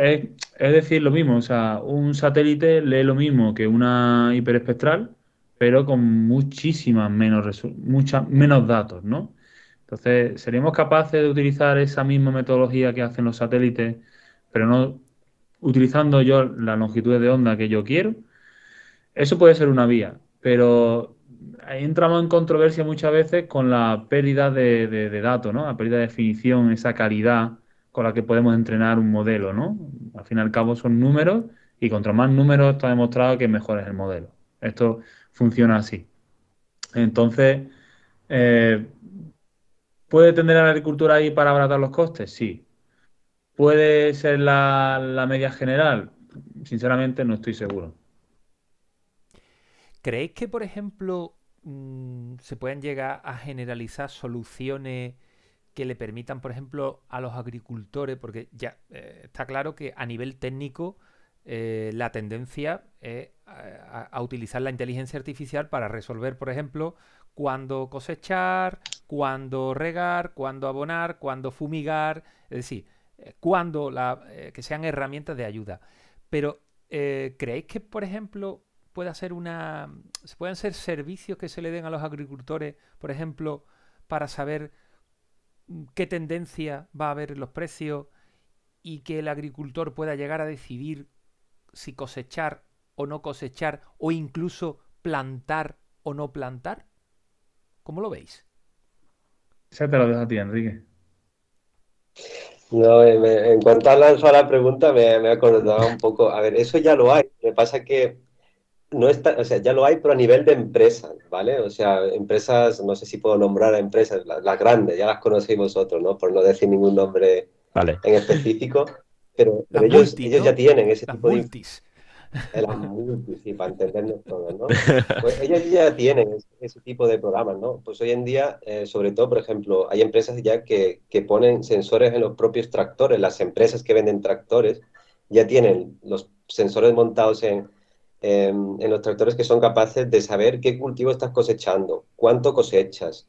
decir lo mismo. O sea, un satélite lee lo mismo que una hiperespectral, pero con muchísimas menos, muchas menos datos, ¿no? Entonces, ¿seríamos capaces de utilizar esa misma metodología que hacen los satélites, pero no utilizando yo la longitud de onda que yo quiero? Eso puede ser una vía, pero entramos en controversia muchas veces con la pérdida de, datos, ¿no? La pérdida de definición, esa calidad con la que podemos entrenar un modelo, ¿no? Al fin y al cabo son números y contra más números está demostrado que mejor es el modelo. Esto funciona así. Entonces, eh, ¿Puede tener la agricultura ahí para abaratar los costes? Sí. ¿Puede ser la, media general? Sinceramente no estoy seguro. ¿Creéis que, por ejemplo, mm, se pueden llegar a generalizar soluciones que le permitan, por ejemplo, a los agricultores, porque ya eh, está claro que a nivel técnico eh, la tendencia es a, utilizar la inteligencia artificial para resolver, por ejemplo, cuándo cosechar, cuándo regar, cuándo abonar, cuándo fumigar, es decir, cuándo la, eh, que sean herramientas de ayuda. Pero, eh, ¿creéis que, por ejemplo, pueda ser una. se puedan ser servicios que se le den a los agricultores, por ejemplo, para saber mm, qué tendencia va a haber en los precios y que el agricultor pueda llegar a decidir si cosechar o no cosechar o incluso plantar o no plantar? ¿Cómo lo veis? Esa te lo dejo a ti, Enrique. No, en cuanto a la pregunta, me, me acordaba un poco. A ver, eso ya lo hay. Me pasa que no está, o sea, ya lo hay, pero a nivel de empresas, ¿vale? O sea, empresas, no sé si puedo nombrar a empresas, las, grandes, ya las conocéis vosotros, ¿no? Por no decir ningún nombre en específico, pero, ellos, ellos ya tienen ese tipo de... Las multis, sí, para entendernos todos, ¿no? Pues ellos ya tienen ese, tipo de programas, ¿no? Pues hoy en día, eh, sobre todo, por ejemplo, hay empresas ya que, que ponen sensores en los propios tractores, las empresas que venden tractores ya tienen los sensores montados en, en los tractores que son capaces de saber qué cultivo estás cosechando, cuánto cosechas,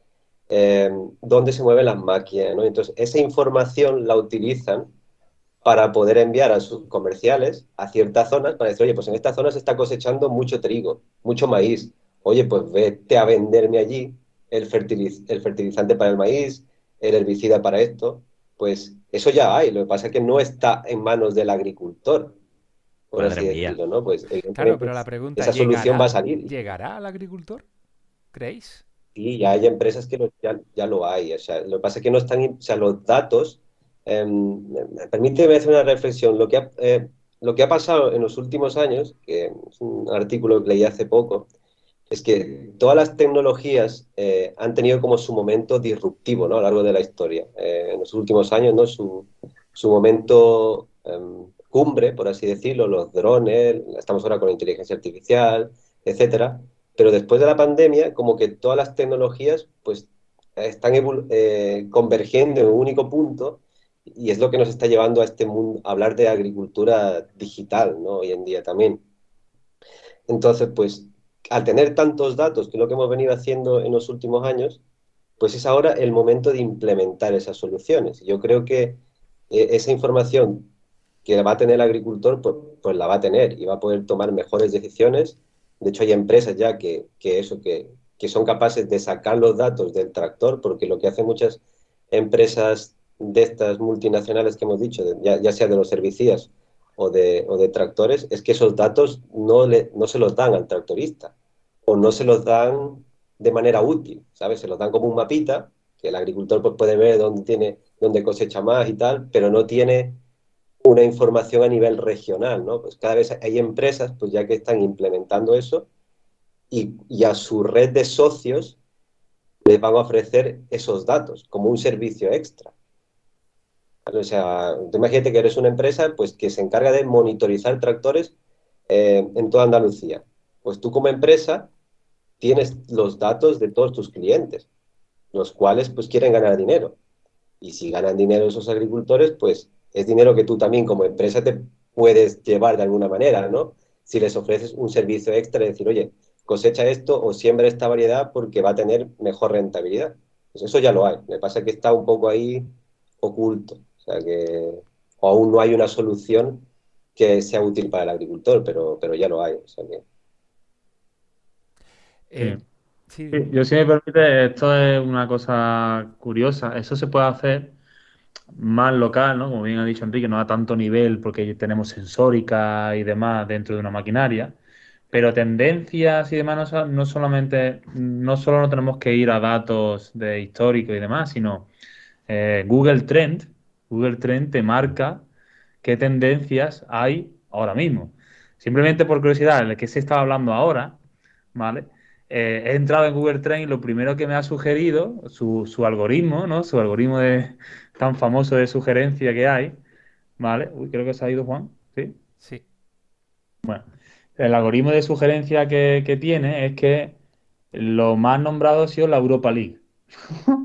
em, dónde se mueven las máquinas. ¿no? Entonces, esa información la utilizan para poder enviar a sus comerciales a ciertas zonas para decir, oye, pues en esta zona se está cosechando mucho trigo, mucho maíz. Oye, pues vete a venderme allí el, el fertilizante para el maíz, el herbicida para esto. Pues eso ya hay, lo que pasa es que no está en manos del agricultor, pues, claro, pero la pregunta esa solución va a salir. ¿Llegará al agricultor? ¿Creéis? Sí, ya hay empresas que ya, lo hay. O sea, lo que pasa es que no están, o sea, los datos. Eh, permíteme hacer una reflexión. Lo que, ha, eh, lo que ha pasado en los últimos años, que es un artículo que leí hace poco, es que todas las tecnologías eh, han tenido como su momento disruptivo ¿no? a lo largo de la historia. Eh, en los últimos años, ¿no? su, su momento em, cumbre, por así decirlo, los drones, estamos ahora con inteligencia artificial, etcétera. Pero después de la pandemia, como que todas las tecnologías pues están convergiendo en un único punto y es lo que nos está llevando a este mundo, a hablar de agricultura digital, ¿no? Hoy en día también. Entonces, pues, al tener tantos datos, que es lo que hemos venido haciendo en los últimos años, pues es ahora el momento de implementar esas soluciones. Yo creo que eh, esa información que va a tener el agricultor, pues, pues, la va a tener y va a poder tomar mejores decisiones. De hecho, hay empresas ya que, que eso, que, que, son capaces de sacar los datos del tractor, porque lo que hacen muchas empresas de estas multinacionales que hemos dicho, ya, ya, sea de los servicios o de, o de tractores, es que esos datos no, le, no se los dan al tractorista o no se los dan de manera útil, ¿sabes? Se los dan como un mapita que el agricultor pues, puede ver dónde, tiene, dónde cosecha más y tal, pero no tiene una información a nivel regional, ¿no? Pues cada vez hay empresas, pues ya que están implementando eso y, a su red de socios les van a ofrecer esos datos como un servicio extra. O sea, imagínate que eres una empresa pues, que se encarga de monitorizar tractores eh, en toda Andalucía. Pues tú como empresa tienes los datos de todos tus clientes, los cuales pues quieren ganar dinero. Y si ganan dinero esos agricultores, pues es dinero que tú también como empresa te puedes llevar de alguna manera, ¿no? Si les ofreces un servicio extra, decir, oye, cosecha esto o siembra esta variedad porque va a tener mejor rentabilidad. Pues eso ya lo hay. Me pasa que está un poco ahí oculto. O sea que o aún no hay una solución que sea útil para el agricultor, pero, pero ya lo hay. O sea que... Eh, yo si me permite, esto es una cosa curiosa. Eso se puede hacer más local, ¿no? Como bien ha dicho Enrique, no a tanto nivel porque tenemos sensórica y demás dentro de una maquinaria, pero tendencias y demás no, solamente, no solo no tenemos que ir a datos de histórico y demás, sino eh, Google Trend, Google Trend te marca qué tendencias hay ahora mismo. Simplemente por curiosidad, el que se estaba hablando ahora, ¿vale? Eh, he entrado en Google Trend y lo primero que me ha sugerido, su, su algoritmo, ¿no? Su algoritmo de, tan famoso de sugerencia que hay, ¿vale? Uy, creo que se ha ido Juan, ¿sí? Sí. Bueno, el algoritmo de sugerencia que, tiene es que lo más nombrado ha sido la Europa League.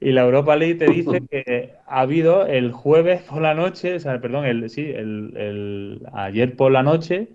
y la Europa League te dice que ha habido el jueves por la noche, o sea, perdón, el, sí, el, ayer por la noche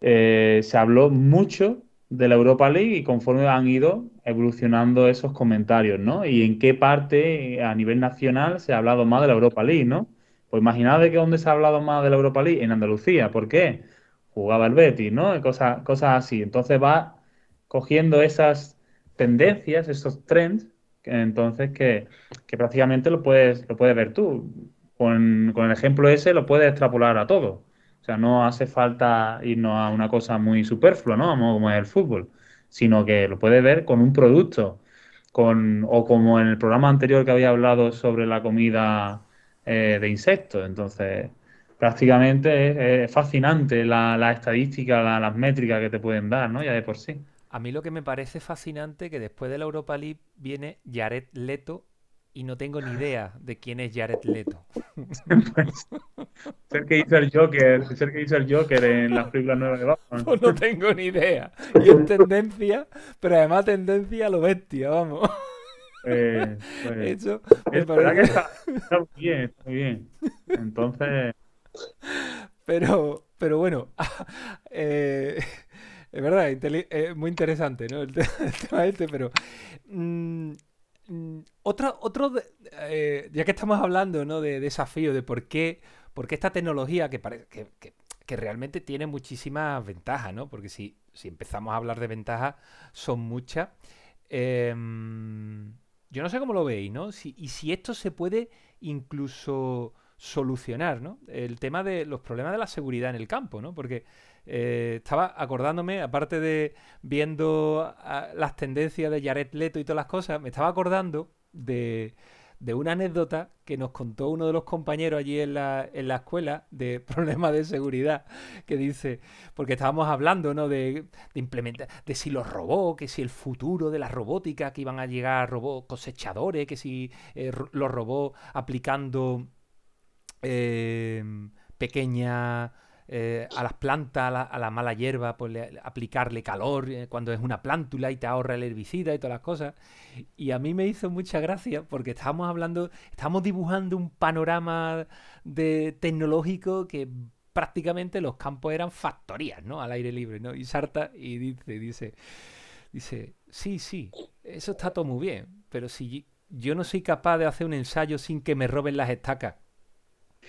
eh, se habló mucho de la Europa League y conforme han ido evolucionando esos comentarios, ¿no? Y en qué parte a nivel nacional se ha hablado más de la Europa League, ¿no? Pues imaginad de que donde se ha hablado más de la Europa League, en Andalucía. ¿Por qué? Jugaba el Betis, ¿no? Cosas, cosas así. Entonces va cogiendo esas tendencias, esos trends, entonces que, prácticamente lo puedes, lo puedes ver tú. Con, con el ejemplo ese lo puedes extrapolar a todo. O sea, no hace falta irnos a una cosa muy superflua, ¿no? Como es el fútbol, sino que lo puedes ver con un producto, con, o como en el programa anterior que había hablado sobre la comida eh, de insectos. Entonces, prácticamente es, fascinante la, la estadística, las métricas que te pueden dar, ¿no? Ya de por sí. A mí lo que me parece fascinante que después de la Europa League viene Jared Leto y no tengo ni idea de quién es Jared Leto. ser que hizo el Joker, ser que hizo el Joker en las películas nuevas de Batman. Pues no tengo ni idea. Y es tendencia, pero además tendencia a lo bestia, vamos. Eh, pues, Eso es verdad que está, muy bien, está muy bien. Entonces. Pero, pero bueno, eh, es verdad, eh, muy interesante, ¿no? El, tema este, pero. Mm, Mm, otro, eh, ya que estamos hablando ¿no? de, desafío, de por qué, por esta tecnología que, parece que, realmente tiene muchísimas ventajas, ¿no? Porque si, si empezamos a hablar de ventajas, son muchas. Em, yo no sé cómo lo veis, ¿no? y si esto se puede incluso solucionar, ¿no? El tema de los problemas de la seguridad en el campo, ¿no? Porque eh, estaba acordándome, aparte de viendo las tendencias de Jared Leto y todas las cosas, me estaba acordando de, una anécdota que nos contó uno de los compañeros allí en la, en la escuela de problemas de seguridad, que dice, porque estábamos hablando, ¿no? De, implementar, de si los robots, que si el futuro de la robótica, que iban a llegar robots cosechadores, que si eh, los robots aplicando eh, pequeñas eh, a las plantas, a la, mala hierba, pues aplicarle calor eh, cuando es una plántula y te ahorra el herbicida y todas las cosas. Y a mí me hizo mucha gracia porque estábamos hablando, estamos dibujando un panorama de tecnológico que prácticamente los campos eran factorías, ¿no? Al aire libre, ¿no? Y Sarta y dice, dice, dice, sí, sí, eso está todo muy bien, pero si yo no soy capaz de hacer un ensayo sin que me roben las estacas,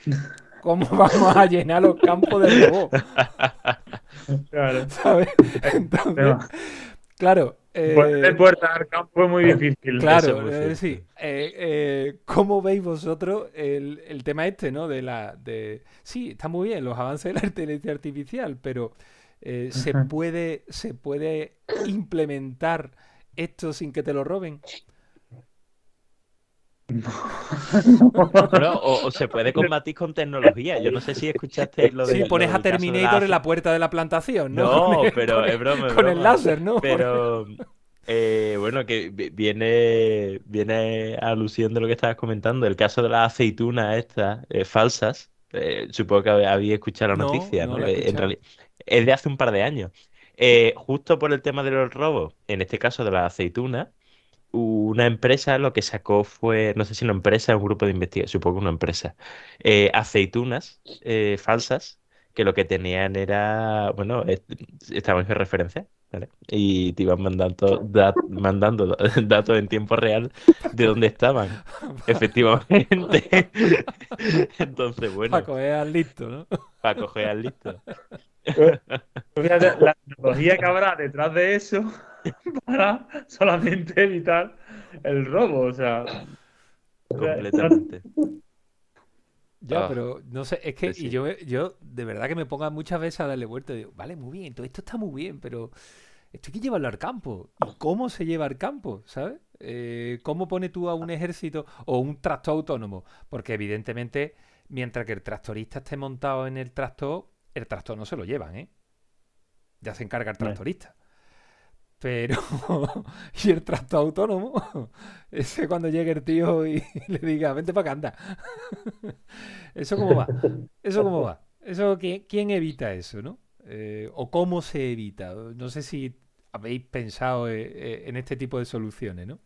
¿Cómo vamos a llenar los campos de robot? Claro. ¿Sabes? Entonces, claro. Eh, puerta al campo es muy difícil. Claro, eh, sí. Eh, eh, ¿Cómo veis vosotros el, el, tema este, no? De la, de, sí, está muy bien los avances de la inteligencia artificial, pero ¿se, puede, ¿se puede implementar esto sin que te lo roben? O, se puede combatir con tecnología. Yo no sé si escuchaste lo de. Sí, pones a Terminator en la puerta de la plantación, ¿no? No, pero es broma. con el láser, ¿no? Pero. Eh, bueno, que viene, viene alusión de lo que estabas comentando, el caso de las aceitunas estas eh, falsas. Eh, supongo que había escuchado la noticia, ¿no? en realidad, es de hace un par de años. justo por el tema de los robos, en este caso de las aceitunas, una empresa lo que sacó fue, no sé si una empresa un grupo de investigación, supongo una empresa, eh, aceitunas eh, falsas que lo que tenían era, bueno, estaban en referencia, ¿vale? Y te iban mandando, mandando datos en tiempo real de dónde estaban, efectivamente. Entonces, bueno. Para coger al listo, ¿no? Para coger al listo. la tecnología que habrá detrás de eso para solamente evitar el robo, o sea. Completamente. Ya, ah. pero no sé, es que y yo, yo de verdad que me ponga muchas veces a darle vuelta y digo, vale, muy bien, todo esto está muy bien, pero esto hay que llevarlo al campo. ¿Y cómo se lleva al campo? ¿Sabes? Eh, ¿Cómo pone tú a un ejército o un tractor autónomo? Porque evidentemente, mientras que el tractorista esté montado en el tractor, el tractor no se lo llevan, ¿eh? Ya se encarga el tractorista. Pero, y el tractor autónomo, ese cuando llegue el tío y le diga, vente para acá, anda. ¿Eso cómo va? ¿Eso cómo va? Eso, ¿quién, evita eso, no? Eh, ¿O cómo se evita? No sé si habéis pensado eh, eh, en este tipo de soluciones, ¿no?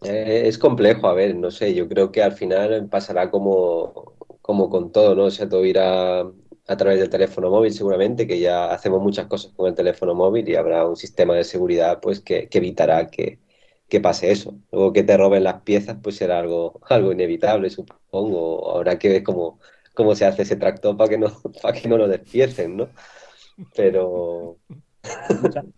es complejo, a ver, no sé, yo creo que al final pasará como, como con todo, ¿no? O sea, todo irá a través del teléfono móvil seguramente, que ya hacemos muchas cosas con el teléfono móvil y habrá un sistema de seguridad pues que, evitará que, que pase eso. Luego que te roben las piezas, pues será algo, algo inevitable, supongo. Habrá que ver cómo, cómo se hace ese tractor para que no, para que no lo despiecen, ¿no? Pero...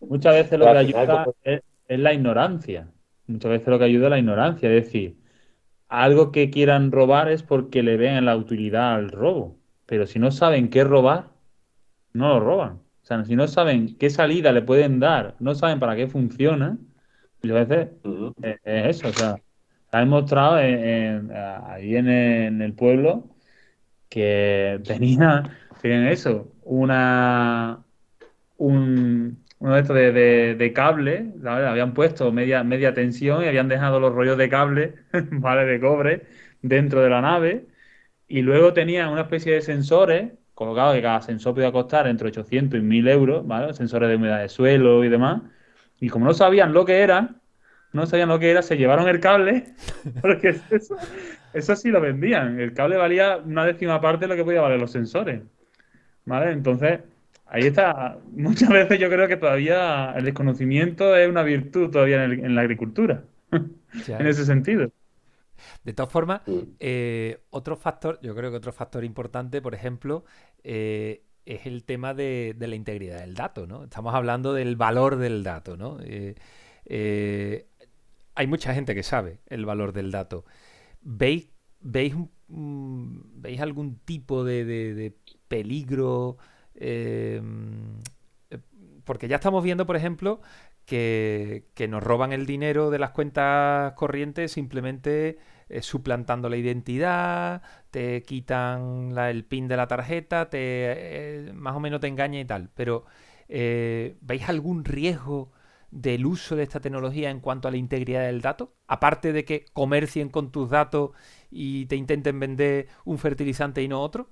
Muchas, veces lo que ayuda es, la ignorancia. Muchas veces lo que ayuda es la ignorancia. Es decir, algo que quieran robar es porque le ven la utilidad al robo. Pero si no saben qué robar, no lo roban. O sea, si no saben qué salida le pueden dar, no saben para qué funciona, muchas veces es, eso. O sea, ha demostrado ahí en, el pueblo que tenía, tienen eso, una un, uno de estos de, cable, habían puesto media, media tensión y habían dejado los rollos de cable, ¿vale? De cobre dentro de la nave y luego tenían una especie de sensores colocado que cada sensor podía costar entre 800 y 1000 euros, ¿vale? Sensores de humedad de suelo y demás. Y como no sabían lo que era, no sabían lo que era, se llevaron el cable, porque eso, eso sí lo vendían. El cable valía una décima parte de lo que podía valer los sensores. ¿Vale? Entonces, ahí está. Muchas veces yo creo que todavía el desconocimiento es una virtud todavía en, la agricultura, en ese sentido. De todas formas, eh, otro factor, yo creo que otro factor importante, por ejemplo, eh, es el tema de, la integridad del dato, ¿no? Estamos hablando del valor del dato, ¿no? Eh, hay mucha gente que sabe el valor del dato. ¿Veis, veis, ¿veis algún tipo de, peligro? porque ya estamos viendo, por ejemplo, que, nos roban el dinero de las cuentas corrientes simplemente eh, suplantando la identidad, te quitan el pin de la tarjeta, te eh, más o menos te engaña y tal. Pero eh, ¿veis algún riesgo del uso de esta tecnología en cuanto a la integridad del dato? Aparte de que comercien con tus datos y te intenten vender un fertilizante y no otro.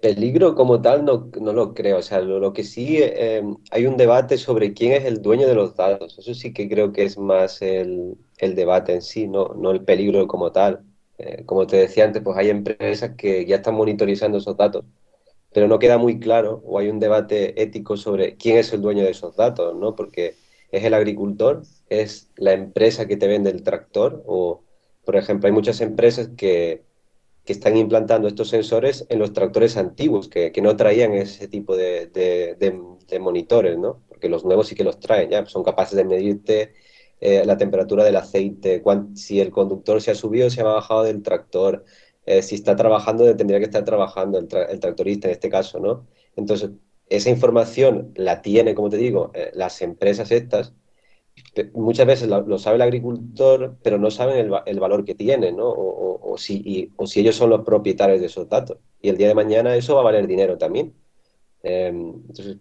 Peligro como tal no, no lo creo. O sea, lo, que sí eh, hay un debate sobre quién es el dueño de los datos. Eso sí que creo que es más el, el debate en sí, no, no el peligro como tal. Eh, como te decía antes, pues hay empresas que ya están monitorizando esos datos, pero no queda muy claro o hay un debate ético sobre quién es el dueño de esos datos, ¿no? Porque es el agricultor, es la empresa que te vende el tractor o, por ejemplo, hay muchas empresas que que están implantando estos sensores en los tractores antiguos, que, que no traían ese tipo de, de, monitores, ¿no? Porque los nuevos sí que los traen, ya son capaces de medirte eh, la temperatura del aceite, si el conductor se ha subido o se ha bajado del tractor, eh, si está trabajando, tendría que estar trabajando el, tractorista en este caso, ¿no? Entonces, esa información la tiene, como te digo, eh, las empresas estas, muchas veces lo, sabe el agricultor, pero no saben el, valor que tiene, ¿no? O, si, ellos son los propietarios de esos datos. Y el día de mañana eso va a valer dinero también. Em, entonces,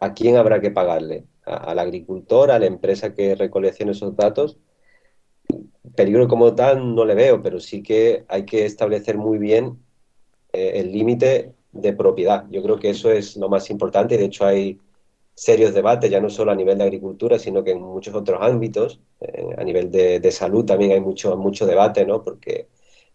¿a quién habrá que pagarle? ¿Al agricultor, a la empresa que recolecciona esos datos? Peligro como tal no le veo, pero sí que hay que establecer muy bien eh, el límite de propiedad. Yo creo que eso es lo más importante. De hecho, hay serios debates, ya no solo a nivel de agricultura, sino que en muchos otros ámbitos. Eh, a nivel de, de, salud también hay mucho, mucho debate, ¿no? Porque,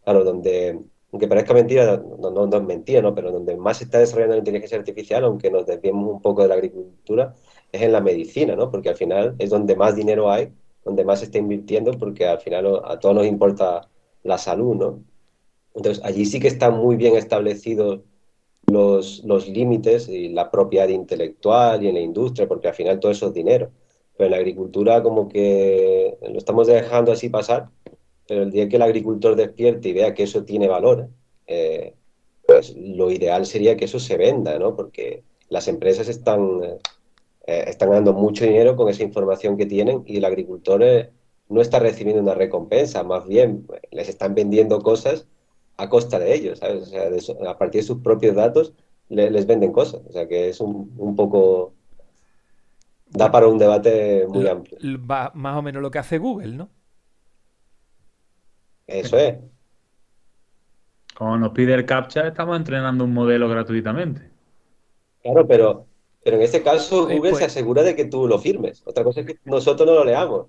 claro, donde, aunque parezca mentira, no, es mentira, ¿no? Pero donde más se está desarrollando la inteligencia artificial, aunque nos desviemos un poco de la agricultura, es en la medicina, ¿no? Porque al final es donde más dinero hay, donde más se está invirtiendo, porque al final a todos nos importa la salud, ¿no? Entonces, allí sí que está muy bien establecido los, los límites y la propiedad intelectual y en la industria, porque al final todo eso es dinero. Pero en la agricultura como que lo estamos dejando así pasar, pero el día que el agricultor despierte y vea que eso tiene valor, eh, pues lo ideal sería que eso se venda, ¿no? Porque las empresas están, eh, están dando mucho dinero con esa información que tienen y el agricultor eh, no está recibiendo una recompensa, más bien les están vendiendo cosas a costa de ellos, ¿sabes? O sea, a partir de sus propios datos les venden cosas. O sea, que es un, un poco... Da para un debate muy amplio. Va más o menos lo que hace Google, ¿no? Eso es. Como nos pide el CAPTCHA, estamos entrenando un modelo gratuitamente. Claro, pero, pero en este caso Google se pues asegura de que tú lo firmes. Otra cosa es que nosotros no lo leamos.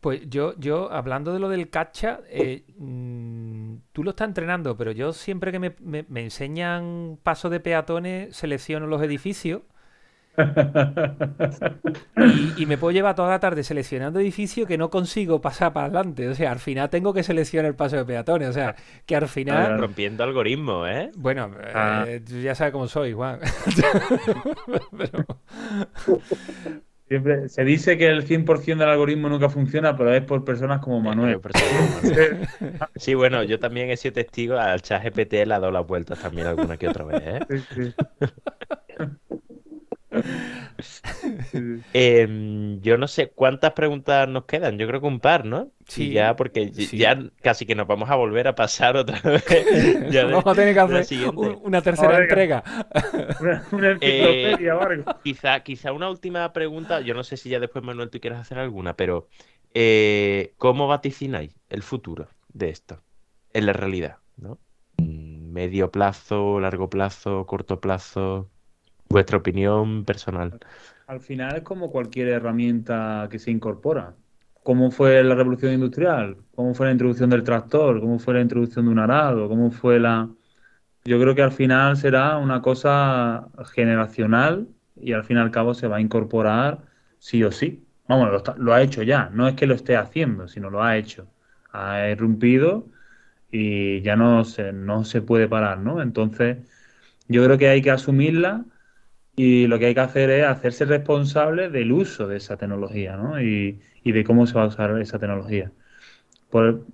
Pues yo, yo hablando de lo del CAPTCHA, eh, mm, tú lo estás entrenando, pero yo siempre que me, enseñan paso de peatones, selecciono los edificios y, me puedo llevar toda la tarde seleccionando edificios que no consigo pasar para adelante. O sea, al final tengo que seleccionar el paso de peatones. O sea, que al final. Rompiendo algoritmos, ¿eh? Bueno, ah. eh, ya sabes cómo soy, Juan. Siempre se dice que el 100% del algoritmo nunca funciona, pero es por personas como Manuel. sí, bueno, yo también he sido testigo al chat GPT, le ha dado las vueltas también alguna que otra vez. ¿eh? Sí, Em, yo no sé cuántas preguntas nos quedan. Yo creo que un par, ¿no? Sí. ya, porque ya casi que nos vamos a volver a pasar otra vez. vamos a tener que hacer una tercera entrega. una, eh, quizá, quizá una última pregunta. Yo no sé si ya después, Manuel, tú quieres hacer alguna, pero eh, ¿cómo vaticináis el futuro de esto en la realidad? ¿no? Mm, ¿Medio plazo, largo plazo, corto plazo? Vuestra opinión personal. Al final es como cualquier herramienta que se incorpora. ¿Cómo fue la revolución industrial? ¿Cómo fue la introducción del tractor? ¿Cómo fue la introducción de un arado? ¿Cómo fue la...? Yo creo que al final será una cosa generacional y al fin y al cabo se va a incorporar sí o sí. Vamos, lo, lo ha hecho ya. No es que lo esté haciendo, sino lo ha hecho. Ha irrumpido y ya no se, no se puede parar, ¿no? Entonces, yo creo que hay que asumirla y lo que hay que hacer es hacerse responsable del uso de esa tecnología ¿no? y, de cómo se va a usar esa tecnología. Por,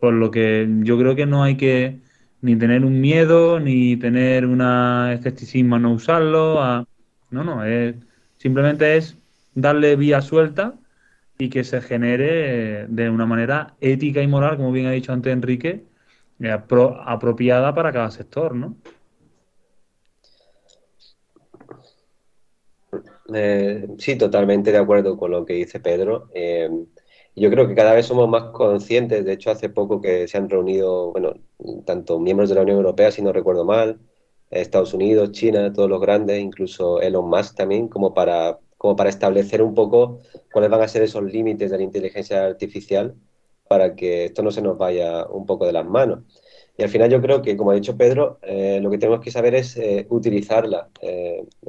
lo que yo creo que no hay que ni tener un miedo, ni tener una escepticismo a no usarlo. No, no, simplemente es darle vía suelta y que se genere de una manera ética y moral, como bien ha dicho antes Enrique, eh, apropiada para cada sector, ¿no? Eh, sí, totalmente de acuerdo con lo que dice Pedro. Eh, yo creo que cada vez somos más conscientes. De hecho, hace poco que se han reunido, bueno, tanto miembros de la Unión Europea, si no recuerdo mal, Estados Unidos, China, todos los grandes, incluso Elon Musk también, como para, como para establecer un poco cuáles van a ser esos límites de la inteligencia artificial para que esto no se nos vaya un poco de las manos. Y al final yo creo que, como ha dicho Pedro, eh, lo que tenemos que saber es utilizarla.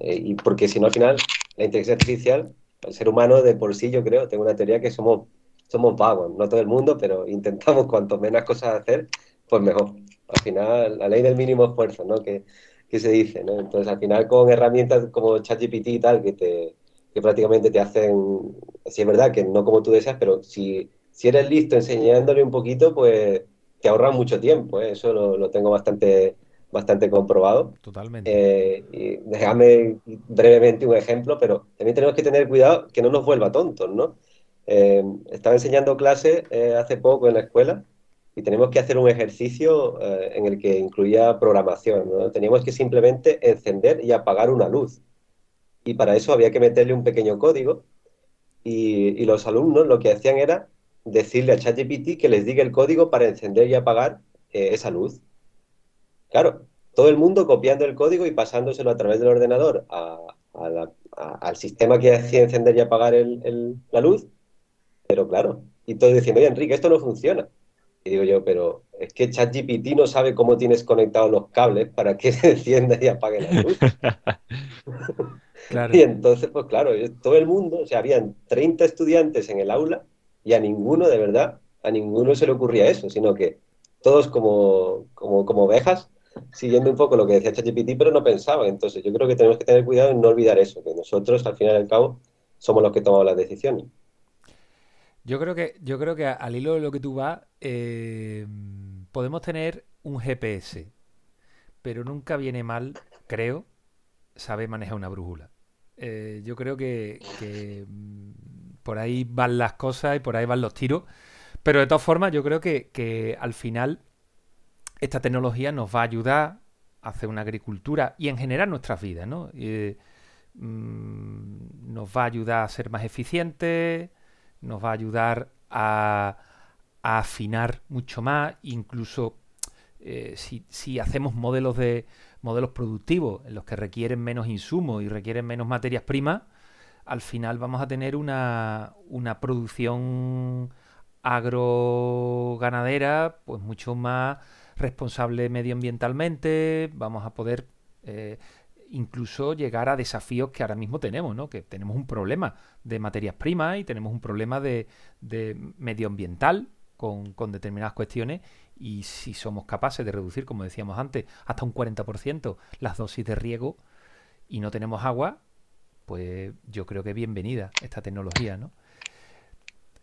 y porque si no, al final la inteligencia artificial, el ser humano de por sí, yo creo, tengo una teoría que somos, somos vagos, no todo el mundo, pero intentamos cuanto menos cosas hacer, pues mejor. Al final, la ley del mínimo esfuerzo, ¿no? Que, que se dice, ¿no? Entonces, al final, con herramientas como ChatGPT y tal, que, te, que prácticamente te hacen, sí es verdad que no como tú deseas, pero si, si eres listo enseñándole un poquito, pues te ahorran mucho tiempo, ¿eh? eso lo, lo tengo bastante bastante comprobado. Totalmente. Eh, y déjame brevemente un ejemplo, pero también tenemos que tener cuidado que no nos vuelva tontos, ¿no? Eh, estaba enseñando clase eh, hace poco en la escuela y tenemos que hacer un ejercicio en el que incluía programación, ¿no? Teníamos que simplemente encender y apagar una luz. Y para eso había que meterle un pequeño código y, y los alumnos lo que hacían era decirle a ChatGPT que les diga el código para encender y apagar esa luz. Claro, todo el mundo copiando el código y pasándoselo a través del ordenador al sistema que hacía encender y apagar la luz. Pero claro, y todo diciendo, oye, Enrique, esto no funciona. Y digo yo, pero es que ChatGPT no sabe cómo tienes conectados los cables para que se encienda y apague la luz. Y entonces, pues claro, todo el mundo, o sea, habían 30 estudiantes en el aula y a ninguno, de verdad, a ninguno se le ocurría eso, sino que todos como, como, como ovejas siguiendo un poco lo que decía ChatGPT, pero no pensaba. Entonces, yo creo que tenemos que tener cuidado en no olvidar eso, que nosotros, al final y al cabo, somos los que tomamos las decisiones. Yo creo que, yo creo que al hilo de lo que tú vas, eh, podemos tener un GPS, pero nunca viene mal, creo, saber manejar una brújula. Eh, yo creo que, mm, por ahí van las cosas y por ahí van los tiros. Pero de todas formas, yo creo que, que al final esta tecnología nos va a ayudar a hacer una agricultura y en general nuestras vidas, ¿no? Eh, mm, nos va a ayudar a ser más eficientes, nos va a ayudar a, afinar mucho más, incluso eh, si, hacemos modelos de modelos productivos en los que requieren menos insumos y requieren menos materias primas, al final vamos a tener una, una producción agroganadera pues mucho más responsable medioambientalmente, vamos a poder eh, incluso llegar a desafíos que ahora mismo tenemos, ¿no? Que tenemos un problema de materias primas y tenemos un problema de, medioambiental con, con, determinadas cuestiones y si somos capaces de reducir, como decíamos antes, hasta un 40% las dosis de riego y no tenemos agua, pues yo creo que bienvenida esta tecnología, ¿no?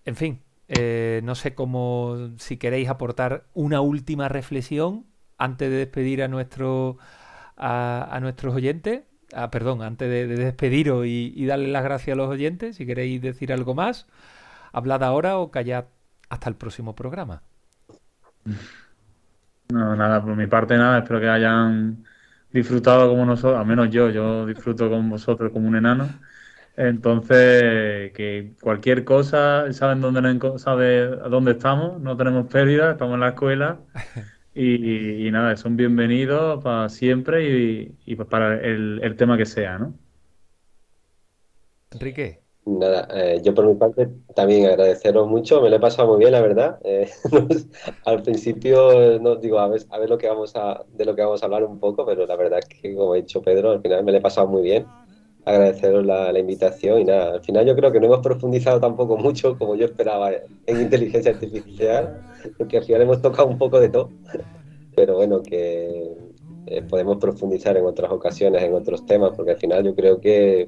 En fin, eh, no sé cómo, si queréis aportar una última reflexión antes de despedir a, nuestro, a, nuestros oyentes. Ah, perdón, antes de, despediros y, y darles las gracias a los oyentes, si queréis decir algo más, hablad ahora o callad hasta el próximo programa. No, nada, por mi parte nada, espero que hayan disfrutado como nosotros, al menos yo, yo disfruto con vosotros como un enano. Entonces, que cualquier cosa, saben dónde, sabe dónde estamos, no tenemos pérdida, estamos en la escuela y, nada, son bienvenidos para siempre y, para el, el, tema que sea, ¿no? Enrique. Nada, eh, yo por mi parte también agradeceros mucho, me lo he pasado muy bien, la verdad. Eh, al principio no digo a ver, a ver lo que vamos a, de lo que vamos a hablar un poco, pero la verdad es que como ha dicho Pedro, al final me lo he pasado muy bien. Agradeceros la, la, invitación y nada, al final yo creo que no hemos profundizado tampoco mucho como yo esperaba en inteligencia artificial, porque al final hemos tocado un poco de todo, pero bueno, que eh, podemos profundizar en otras ocasiones, en otros temas, porque al final yo creo que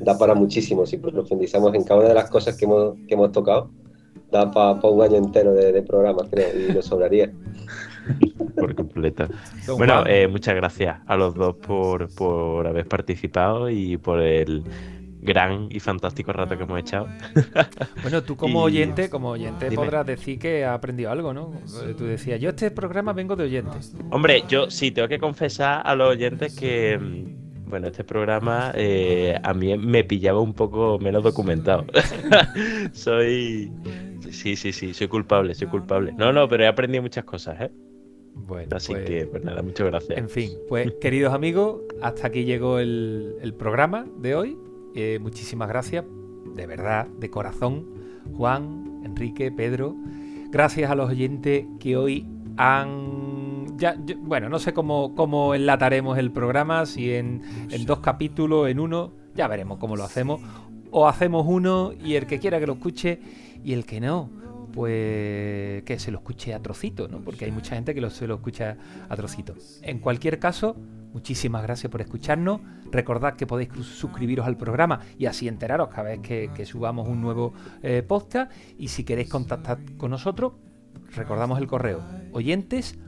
da para muchísimo. Si profundizamos en cada una de las cosas que hemos, que hemos tocado, da para un año entero de, de programa, creo, y nos sobraría. por completo. Bueno, eh, muchas gracias a los dos por, por haber participado y por el gran y fantástico rato que hemos echado. Bueno, tú como oyente, como oyente podrás decir que has aprendido algo, ¿no? Tú decías, yo este programa vengo de oyentes. Hombre, yo sí tengo que confesar a los oyentes que bueno, este programa eh, a mí me pillaba un poco menos documentado. soy. Sí, sí, sí, soy culpable, soy culpable. No, no, pero he aprendido muchas cosas, ¿eh? Bueno, así pues, que, pues nada, muchas gracias. En fin, pues queridos amigos, hasta aquí llegó el, programa de hoy. Eh, muchísimas gracias, de verdad, de corazón, Juan, Enrique, Pedro. Gracias a los oyentes que hoy han... Ya, bueno, no sé cómo, cómo enlataremos el programa, si en, en dos capítulos, en uno, ya veremos cómo lo hacemos. O hacemos uno y el que quiera que lo escuche y el que no, pues que se lo escuche a trocito, ¿no? Porque hay mucha gente que lo, se lo escucha a trocito. En cualquier caso, muchísimas gracias por escucharnos. Recordad que podéis suscribiros al programa y así enteraros cada vez que, subamos un nuevo eh, podcast. Y si queréis contactar con nosotros, recordamos el correo oyentes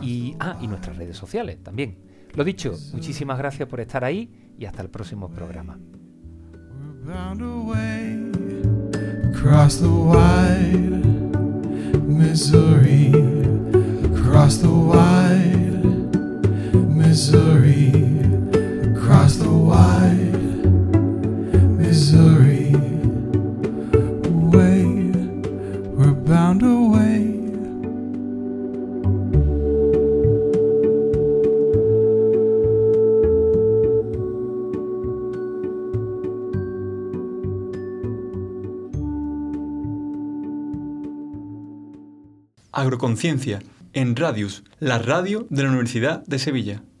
y, ah, y nuestras redes sociales también. Lo dicho, muchísimas gracias por estar ahí y hasta el próximo programa. across the wide Missouri, across the wide Missouri, across the wide Missouri. Wait, we're bound away. Agroconciencia, en Radius, la radio de la Universidad de Sevilla.